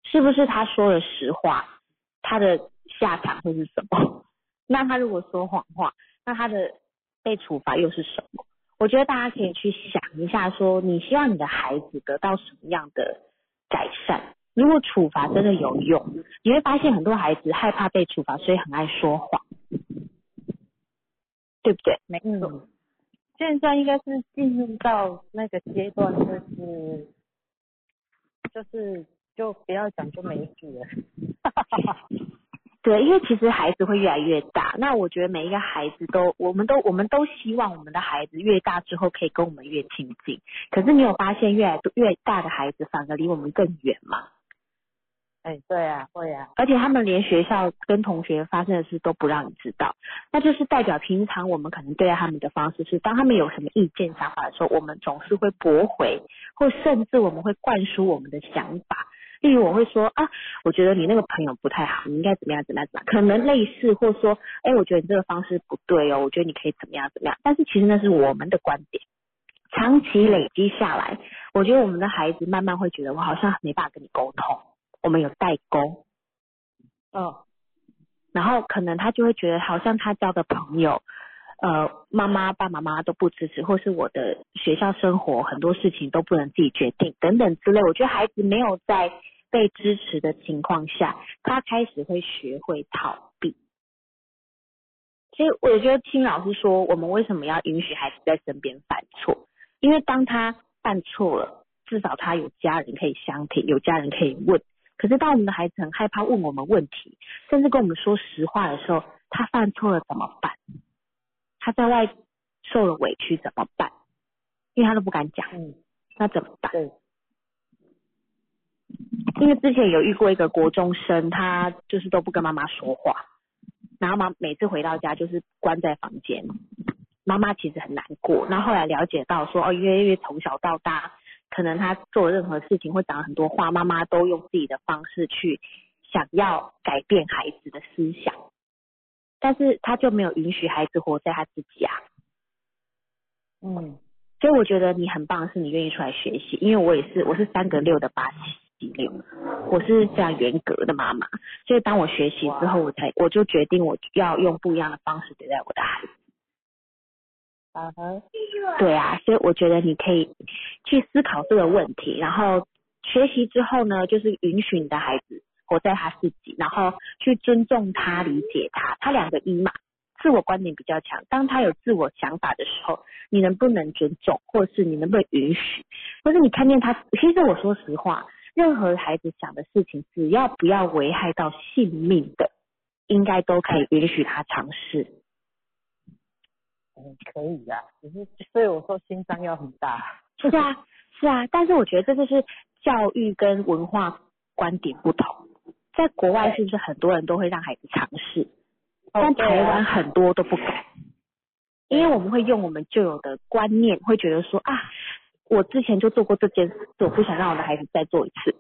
是不是他说了实话，他的下场会是什么？[laughs] 那他如果说谎话，那他的被处罚又是什么？我觉得大家可以去想一下，说你希望你的孩子得到什么样的改善？如果处罚真的有用，你会发现很多孩子害怕被处罚，所以很爱说谎，对不对？没错。现在应该是进入到那个阶段，就是就是就不要讲就没事了。[laughs] 对，因为其实孩子会越来越大，那我觉得每一个孩子都，我们都我们都希望我们的孩子越大之后可以跟我们越亲近。可是你有发现越来越大的孩子反而离我们更远吗？哎，对啊，会啊，而且他们连学校跟同学发生的事都不让你知道，那就是代表平常我们可能对待他们的方式是，当他们有什么意见想法的时候，我们总是会驳回，或甚至我们会灌输我们的想法。例如我会说啊，我觉得你那个朋友不太好，你应该怎么样怎么样怎么样，可能类似，或说，哎，我觉得你这个方式不对哦，我觉得你可以怎么样怎么样。但是其实那是我们的观点，长期累积下来，我觉得我们的孩子慢慢会觉得我好像没办法跟你沟通。我们有代沟，哦，然后可能他就会觉得好像他交的朋友，呃，妈妈、爸爸妈妈都不支持，或是我的学校生活很多事情都不能自己决定等等之类。我觉得孩子没有在被支持的情况下，他开始会学会逃避。所以我觉得听老师说，我们为什么要允许孩子在身边犯错？因为当他犯错了，至少他有家人可以相挺，有家人可以问。可是当我们的孩子很害怕问我们问题，甚至跟我们说实话的时候，他犯错了怎么办？他在外受了委屈怎么办？因为他都不敢讲，那怎么办？因为之前有遇过一个国中生，他就是都不跟妈妈说话，然后妈每次回到家就是关在房间，妈妈其实很难过。那后来了解到说，哦，因为因为从小到大，可能他做任何事情会讲很多话，妈妈都用自己的方式去想要改变孩子的思想，但是他就没有允许孩子活在他自己啊。嗯，所以我觉得你很棒，是你愿意出来学习，因为我也是，我是三个六的八七六，我是非常严格的妈妈，所以当我学习之后，我才我就决定我要用不一样的方式对待我的孩子。啊哈，对啊，所以我觉得你可以去思考这个问题，然后学习之后呢，就是允许你的孩子活在他自己，然后去尊重他、理解他，他两个一嘛。自我观点比较强，当他有自我想法的时候，你能不能尊重，或是你能不能允许，或是你看见他？其实我说实话，任何孩子想的事情，只要不要危害到性命的，应该都可以允许他尝试。嗯，可以啊，只是所以我说心脏要很大。是啊，是啊，但是我觉得这就是教育跟文化观点不同，在国外是不是很多人都会让孩子尝试？但台湾很多都不敢，因为我们会用我们旧有的观念，会觉得说啊，我之前就做过这件事，我不想让我的孩子再做一次。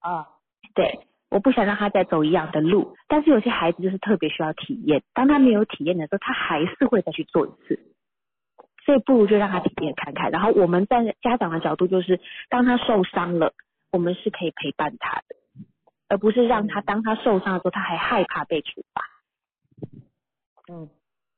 啊，对，我不想让他再走一样的路。但是有些孩子就是特别需要体验，当他没有体验的时候，他还是会再去做一次。所以不如就让他体验看看。然后我们在家长的角度就是，当他受伤了，我们是可以陪伴他的，而不是让他当他受伤的时候，他还害怕被处罚。嗯，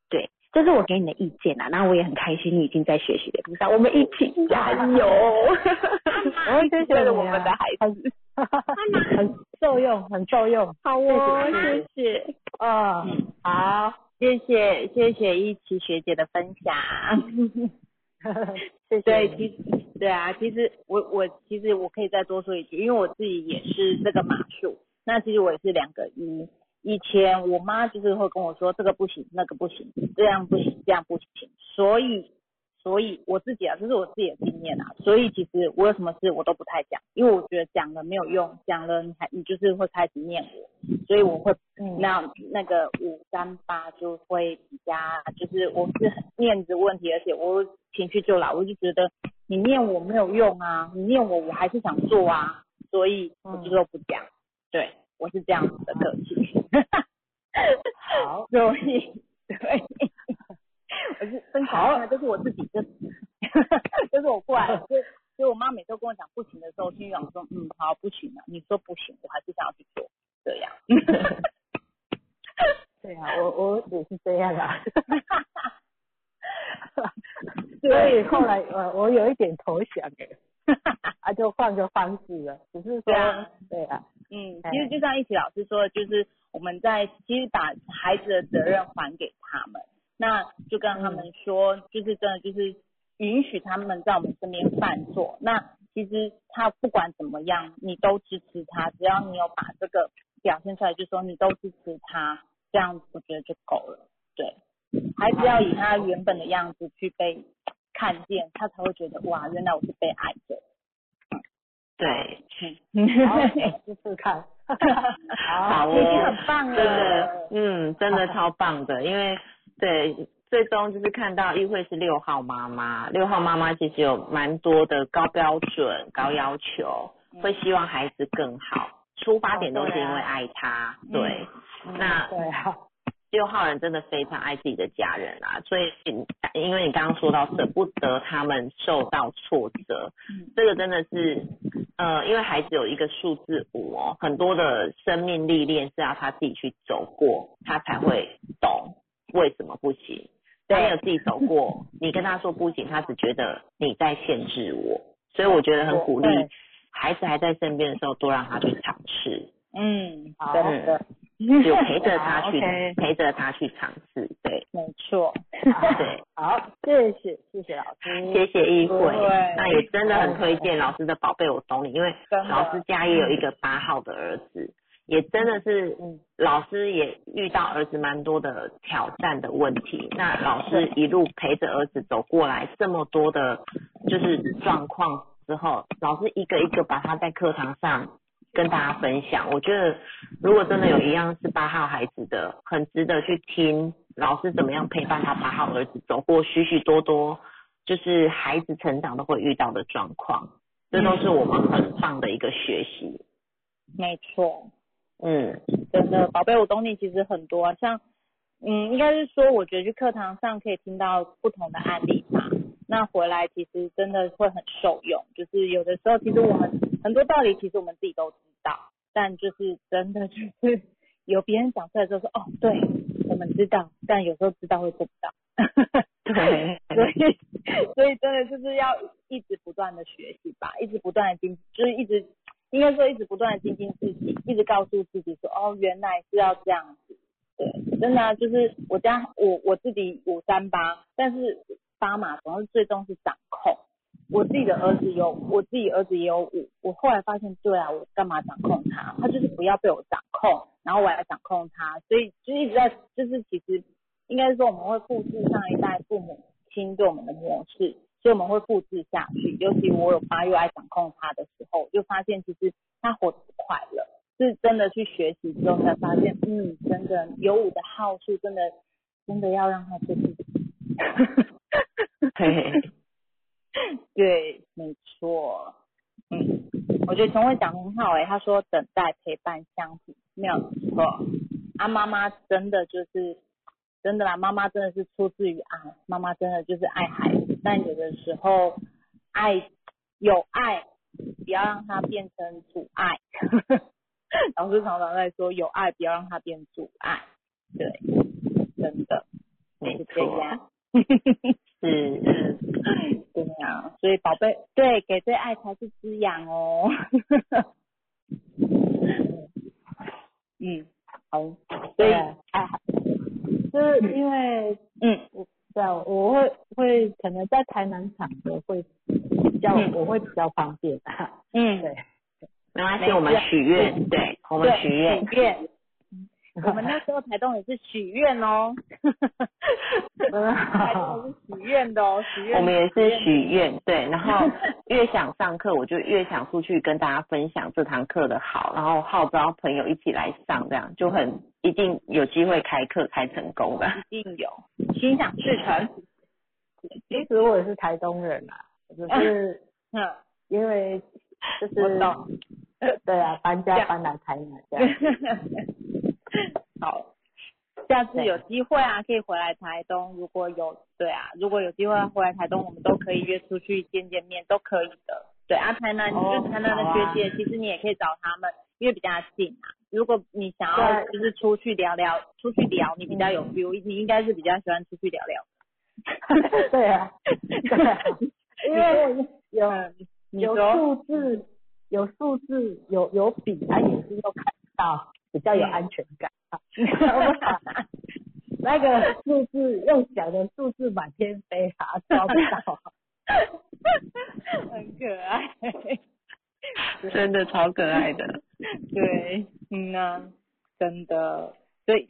对，这是我给你的意见啊，那我也很开心，你已经在学习的路上，我们一起加油。我们谢谢我们的孩子，[laughs] [laughs] 很受用，很受用。好哦，谢谢。啊，好，谢谢谢谢一琪学姐的分享。[laughs] 谢谢。对，其实对啊，其实我我其实我可以再多说一句，因为我自己也是这个码数，那其实我也是两个一。以前我妈就是会跟我说这个不行，那个不行，这样不行，这样不行。所以，所以我自己啊，这是我自己的经验啊。所以其实我有什么事我都不太讲，因为我觉得讲了没有用，讲了你还你就是会开始念我，所以我会嗯那那个五三八就会比较，就是我是面子问题，而且我情绪就来，我就觉得你念我没有用啊，你念我我还是想做啊，所以我就都不讲，对。我是这样子的个性，好，[laughs] 所以对，我是分享的，就是我自己，就是就是我过来，[laughs] 就就我妈每次跟我讲不行的时候，心里想说，嗯，好，不行了，你说不行，我还是想要去做，这样。[laughs] 对啊，我我也是这样啊。[laughs] 所以后来我我有一点投降哎，啊就换个方式了，只是说对啊。嗯，其实就像一起老师说，就是我们在其实把孩子的责任还给他们，那就跟他们说，就是真的就是允许他们在我们身边犯错。那其实他不管怎么样，你都支持他，只要你有把这个表现出来，就说你都支持他，这样我觉得就够了。对，孩子要以他原本的样子去被看见，他才会觉得哇，原来我是被爱的。对，好，[laughs] 试试看，好哦，很棒真的，嗯，真的超棒的，因为对，最终就是看到议会是六号妈妈，六号妈妈其实有蛮多的高标准、高要求，会希望孩子更好，出发点都是因为爱他，对，那对啊。六号人真的非常爱自己的家人啊，所以因为你刚刚说到舍不得他们受到挫折，这个真的是呃，因为孩子有一个数字五哦，很多的生命历练是要他自己去走过，他才会懂为什么不行。他没有自己走过，[laughs] 你跟他说不行，他只觉得你在限制我，所以我觉得很鼓励孩子还在身边的时候，多让他去尝试。嗯，好。的。就陪着他去，[laughs] 陪着他去尝试，对，没错，对，[laughs] 好，谢谢，谢谢老师，谢谢议会，那也真的很推荐老师的宝贝，我懂你，因为老师家也有一个八号的儿子，也真的是，老师也遇到儿子蛮多的挑战的问题，那老师一路陪着儿子走过来，这么多的，就是状况之后，老师一个一个把他在课堂上。跟大家分享。我觉得如果真的有一样是八号孩子的，很值得去听老师怎么样陪伴他八号儿子走过许许多多就是孩子成长都会遇到的状况，这都是我们很棒的一个学习。没错，嗯，真的，宝贝，我懂你，其实很多啊，像，嗯，应该是说，我觉得去课堂上可以听到不同的案例嘛，那回来其实真的会很受用，就是有的时候，其实我们很多道理，其实我们自己都知道，但就是真的就是有别人讲出来之后说，哦，对，我们知道，但有时候知道会做不到，[laughs] 对，[laughs] 所以，所以真的就是要一直不断的学习吧，一直不断的精，就是一直。应该说一直不断的精进自己，一直告诉自己说，哦，原来是要这样子，对，真的就是我家我我自己五三八，但是八码总是最终是掌控，我自己的儿子有，我自己儿子也有五，我后来发现，对啊，我干嘛掌控他？他就是不要被我掌控，然后我来掌控他，所以就一直在，就是其实应该说我们会复制上一代父母亲对我们的模式。所以我们会复制下去，尤其我有发又爱掌控他的时候，就发现其实他活得不快乐，是真的去学习之后才发现，嗯，真的有五的好处，真的真的要让他做自己。对，对，没错，嗯，我觉得陈慧讲很好哎，他说等待陪伴相处没有错，啊妈妈真的就是。真的啦，妈妈真的是出自于爱，妈妈真的就是爱孩子，但有的时候爱有爱，不要让它变成阻碍。老师常常在说，有爱不要让它变阻碍。对，真的，没这样。是 [laughs] 是，对呀，所以宝贝，对，给对爱才是滋养哦。[laughs] 嗯，好，所以爱。就是因为，嗯，对啊，我会会可能在台南场的会比较，我会比较方便嗯，对，没关系，我们许愿，对，我们许愿。许愿。[laughs] 我们那时候台东也是许愿哦，台东是许愿的哦，许愿。我们也是许愿，对，然后越想上课，我就越想出去跟大家分享这堂课的好，然后号召朋友一起来上，这样就很一定有机会开课开成功的。一定有，心想事成。其实我也是台东人啊，只是嗯，因为就是对啊，搬家搬来台南这样。[laughs] [laughs] 好，下次有机会啊，可以回来台东。如果有对啊，如果有机会回来台东，我们都可以约出去见见面，都可以的。对啊，台南就是台南的学姐，其实你也可以找他们，因为比较近啊。如果你想要就是出去聊聊，出去聊，你比较有 feel，你应该是比较喜欢出去聊聊。[laughs] 对啊，[laughs] 对，因为有有数字，有数字，有有笔，他眼睛都看到。比较有安全感，[laughs] 那个数字用讲的数字满天飞啊，抓不到，[laughs] 很可爱，[laughs] 真的超可爱的，对，嗯呐，真的，所以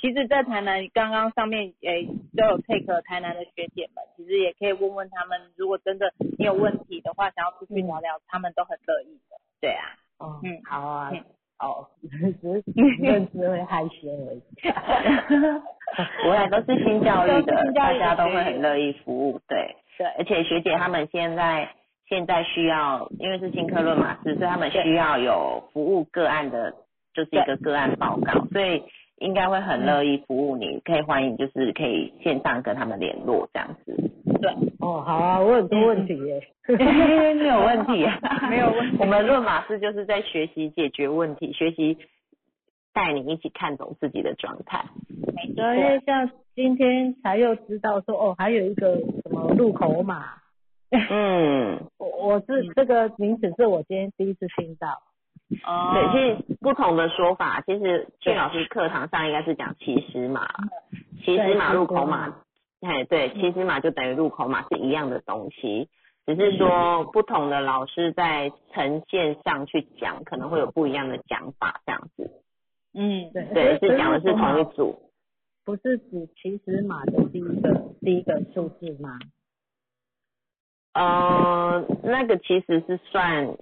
其实，在台南刚刚上面诶都有 take 台南的学姐们，其实也可以问问他们，如果真的你有问题的话，想要出去聊聊，他们都很乐意的，对啊，哦，嗯，好啊。哦，[laughs] 只是 [laughs] 认知会害羞而已。[laughs] 我俩都是新教育的，大家都会很乐意服务，对。对。而且学姐他们现在现在需要，因为是新科论马师，所以他们需要有服务个案的，就是一个个案报告，所以应该会很乐意服务你，可以欢迎，就是可以线上跟他们联络这样子。对。哦，好啊，我很多问题耶。[laughs] 没有问题，[laughs] 没有问题。我们论马师就是在学习解决问题，学习带你一起看懂自己的状态。没错，因为像今天才又知道说，哦，还有一个什么路口码。嗯，[laughs] 我我是这个名词是我今天第一次听到。哦。对，其实不同的说法，其实俊老师课堂上应该是讲起始码，起始码入口码。哎，对，起始码就等于入口码是一样的东西。只是说不同的老师在呈现上去讲，可能会有不一样的讲法，这样子。嗯，对，对，是讲的是同一组。不是指起始码的第一个第一个数字吗？呃，那个其实是算，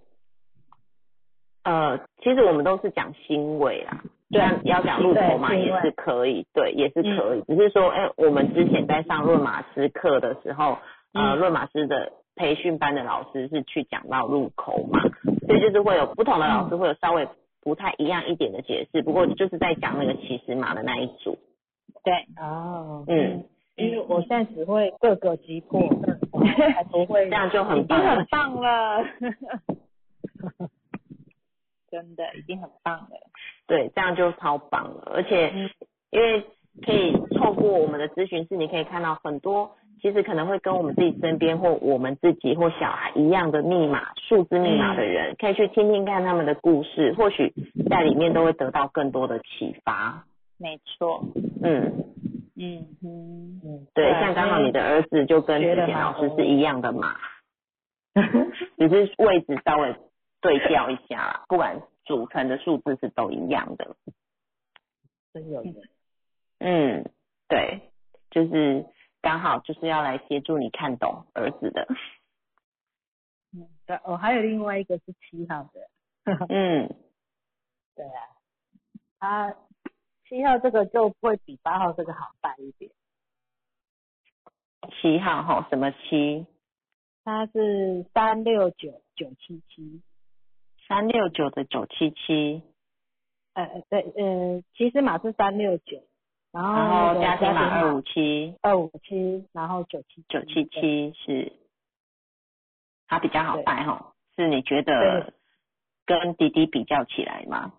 呃，其实我们都是讲心位啦，对，要讲入口嘛也是可以，对，也是可以，只是说，哎，我们之前在上论马师课的时候，呃，论马师的培训班的老师是去讲到入口嘛，所以就是会有不同的老师会有稍微不太一样一点的解释，不过就是在讲那个骑士马的那一组。对，哦，嗯，因为我现在只会各个击破，还不会，[laughs] 这样就很已经很棒了。[laughs] 真的已经很棒了，对，这样就超棒了。而且，因为可以透过我们的咨询室，你可以看到很多，其实可能会跟我们自己身边或我们自己或小孩一样的密码、数字密码的人，可以去听听看他们的故事，或许在里面都会得到更多的启发。没错，嗯嗯嗯嗯，对，像刚好你的儿子就跟之前老师是一样的嘛，[laughs] 只是位置稍微。对调一下啦，不管组成的数字是都一样的。真有缘。嗯，对，就是刚好就是要来协助你看懂儿子的。嗯，对，哦，还有另外一个是七号的。[laughs] 嗯，对啊，他七号这个就会比八号这个好带一点。七号哈，什么七？他是三六九九七七。三六九的九七七，呃对呃，其实码是三六九，然后加加码二五七，二五七，然后九七九七七是，它比较好带哈，是你觉得跟滴滴比较起来吗？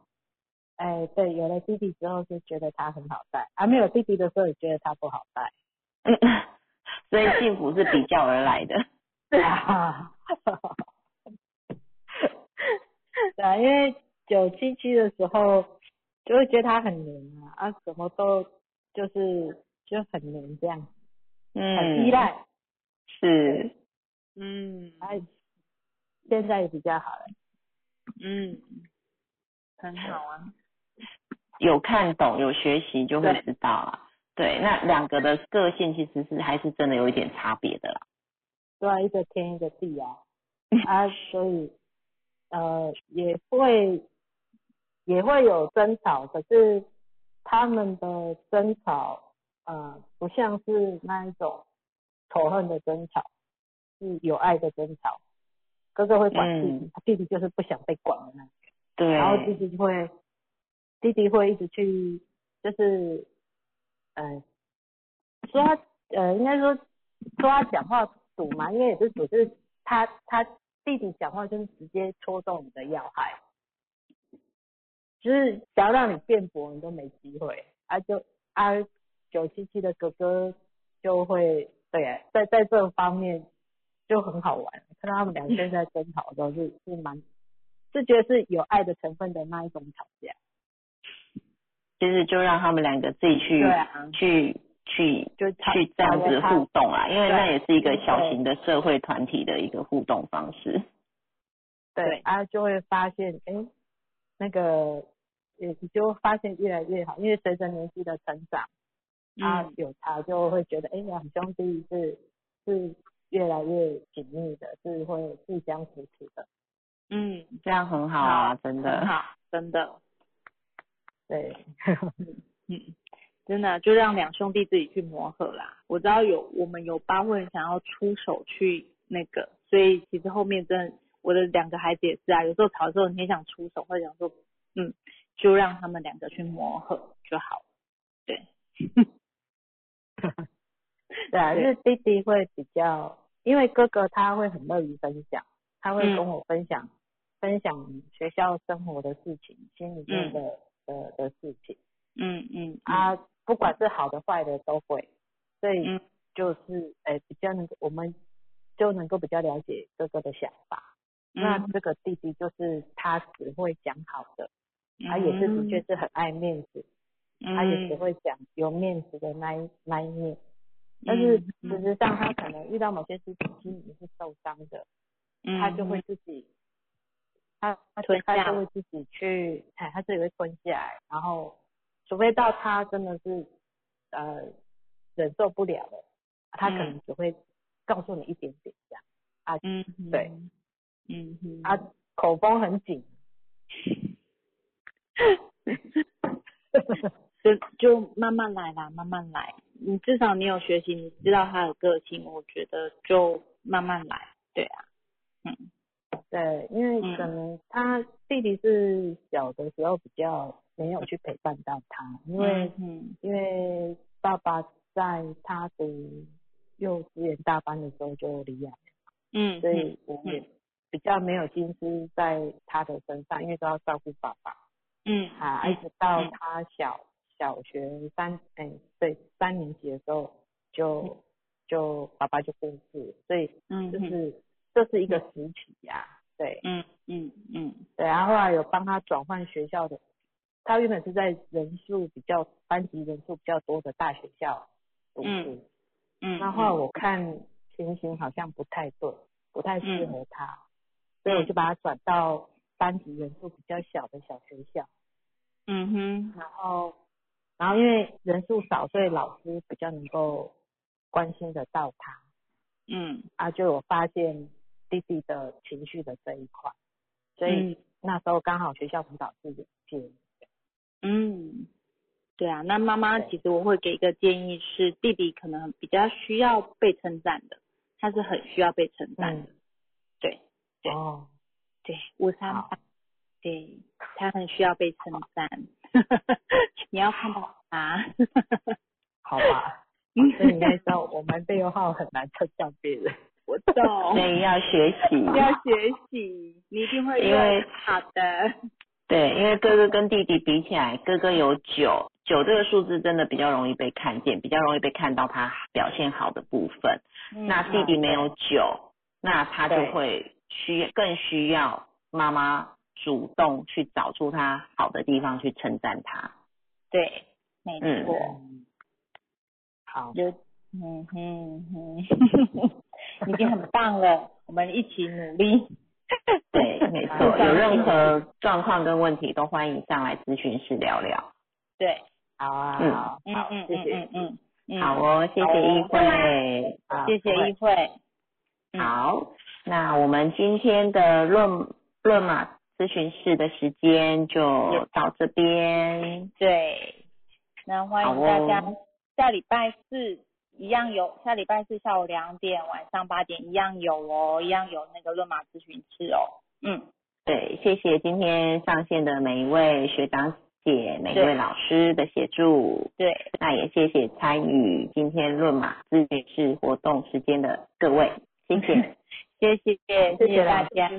哎对，有了弟弟之后就觉得他很好带，还没有弟弟的时候也觉得他不好带，[laughs] 所以幸福是比较而来的。对啊。对啊，因为九七七的时候就会觉得他很黏啊，啊什么都就是就很黏这样，嗯，很依赖，是，嗯，哎，现在也比较好了，嗯，很好啊，有看懂有学习就会知道啊，对，那两个的个性其实是还是真的有一点差别的啦，对啊，一个天一个地啊，[laughs] 啊所以。呃，也会也会有争吵，可是他们的争吵，呃，不像是那一种仇恨的争吵，是有爱的争吵。哥哥会管弟弟，弟弟就是不想被管的那种。对。然后弟弟会，弟弟会一直去，就是，呃，说他，呃，应该说说他讲话赌嘛，因为也是赌，就是他他。弟弟讲话就是直接戳中你的要害，就是想要让你辩驳，你都没机会。啊，就啊，九七七的哥哥就会对，在在这方面就很好玩。看到他们两个在争吵的时候，是是蛮，是觉得是有爱的成分的那一种吵架。其实就让他们两个自己去去。去就去这样子互动啊，因为那也是一个小型的社会团体的一个互动方式。对啊，就会发现，哎，那个也就发现越来越好，因为随着年纪的成长，啊有他就会觉得，哎，两兄弟是是越来越紧密的，是会互相扶持的。嗯，这样很好啊，真的。好，真的。对。嗯。[laughs] 真的就让两兄弟自己去磨合啦。我知道有我们有八会想要出手去那个，所以其实后面真的我的两个孩子也是啊，有时候吵的时候你想出手，或者想说嗯，就让他们两个去磨合就好。对，[laughs] [laughs] 对啊，就是弟弟会比较，因为哥哥他会很乐于分享，他会跟我分享分享学校生活的事情，心里面的的的事情。嗯嗯啊。不管是好的坏的都会，所以就是诶比较能够我们就能够比较了解哥哥的想法。那这个弟弟就是他只会讲好的，他也是的确是很爱面子，他也只会讲有面子的那一那一面。但是事实上他可能遇到某些事情心里是受伤的，他就会自己他他他就会自己去，哎他自己会吞下来，然后。除非到他真的是呃忍受不了了，他可能只会告诉你一点点这样。啊，嗯，对，嗯哼，啊口风很紧，[laughs] 就就慢慢来啦，慢慢来。你至少你有学习，你知道他的个性，我觉得就慢慢来。对啊，嗯，对，因为可能他弟弟是小的时候比较没有去陪伴到他，因为嗯，因为爸爸在他的幼稚园大班的时候就离了，嗯，所以我也比较没有心思在他的身上，因为都要照顾爸爸，嗯，啊，一直到他小。小学三哎对三年级的时候就就爸爸就过世，所以嗯就是这是一个时期呀，对。嗯嗯嗯。对，然后后来有帮他转换学校的，他原本是在人数比较班级人数比较多的大学校读书，嗯那后来我看情形好像不太对，不太适合他，所以我就把他转到班级人数比较小的小学校，嗯哼，然后。然后因为人数少，所以老师比较能够关心得到他。嗯，啊，就我发现弟弟的情绪的这一块，所以那时候刚好学校辅导室接。嗯，对啊，那妈妈其实我会给一个建议是，弟弟可能比较需要被称赞的，他是很需要被称赞的。对，对哦，对，五三八，对他很需要被称赞。[laughs] 你要看到啊，[laughs] 好吧，所以你应该知道我们这个号很难称赞别人。[laughs] 我懂，所以要学习，要学习，你一定会因为好的。对，因为哥哥跟弟弟比起来，哥哥有九，九这个数字真的比较容易被看见，比较容易被看到他表现好的部分。那弟弟没有九，那他就会需更需要妈妈。主动去找出他好的地方去称赞他，对，没错，好，就嗯哼哼，[laughs] 已经很棒了，我们一起努力，[laughs] 对，没错，有任何状况跟问题都欢迎上来咨询室聊聊，对，好啊，嗯，好，谢谢，嗯嗯，好哦，谢谢议会，谢谢议会，好，那我们今天的论论马。咨询室的时间就到这边。对，那欢迎大家下礼拜四一样有，下礼拜四下午两点，晚上八点一样有哦，一样有那个论马咨询室哦。嗯，对，谢谢今天上线的每一位学长姐、每一位老师的协助。对，那也谢谢参与今天论马咨询室活动时间的各位，谢谢，[laughs] 谢谢，谢谢大家。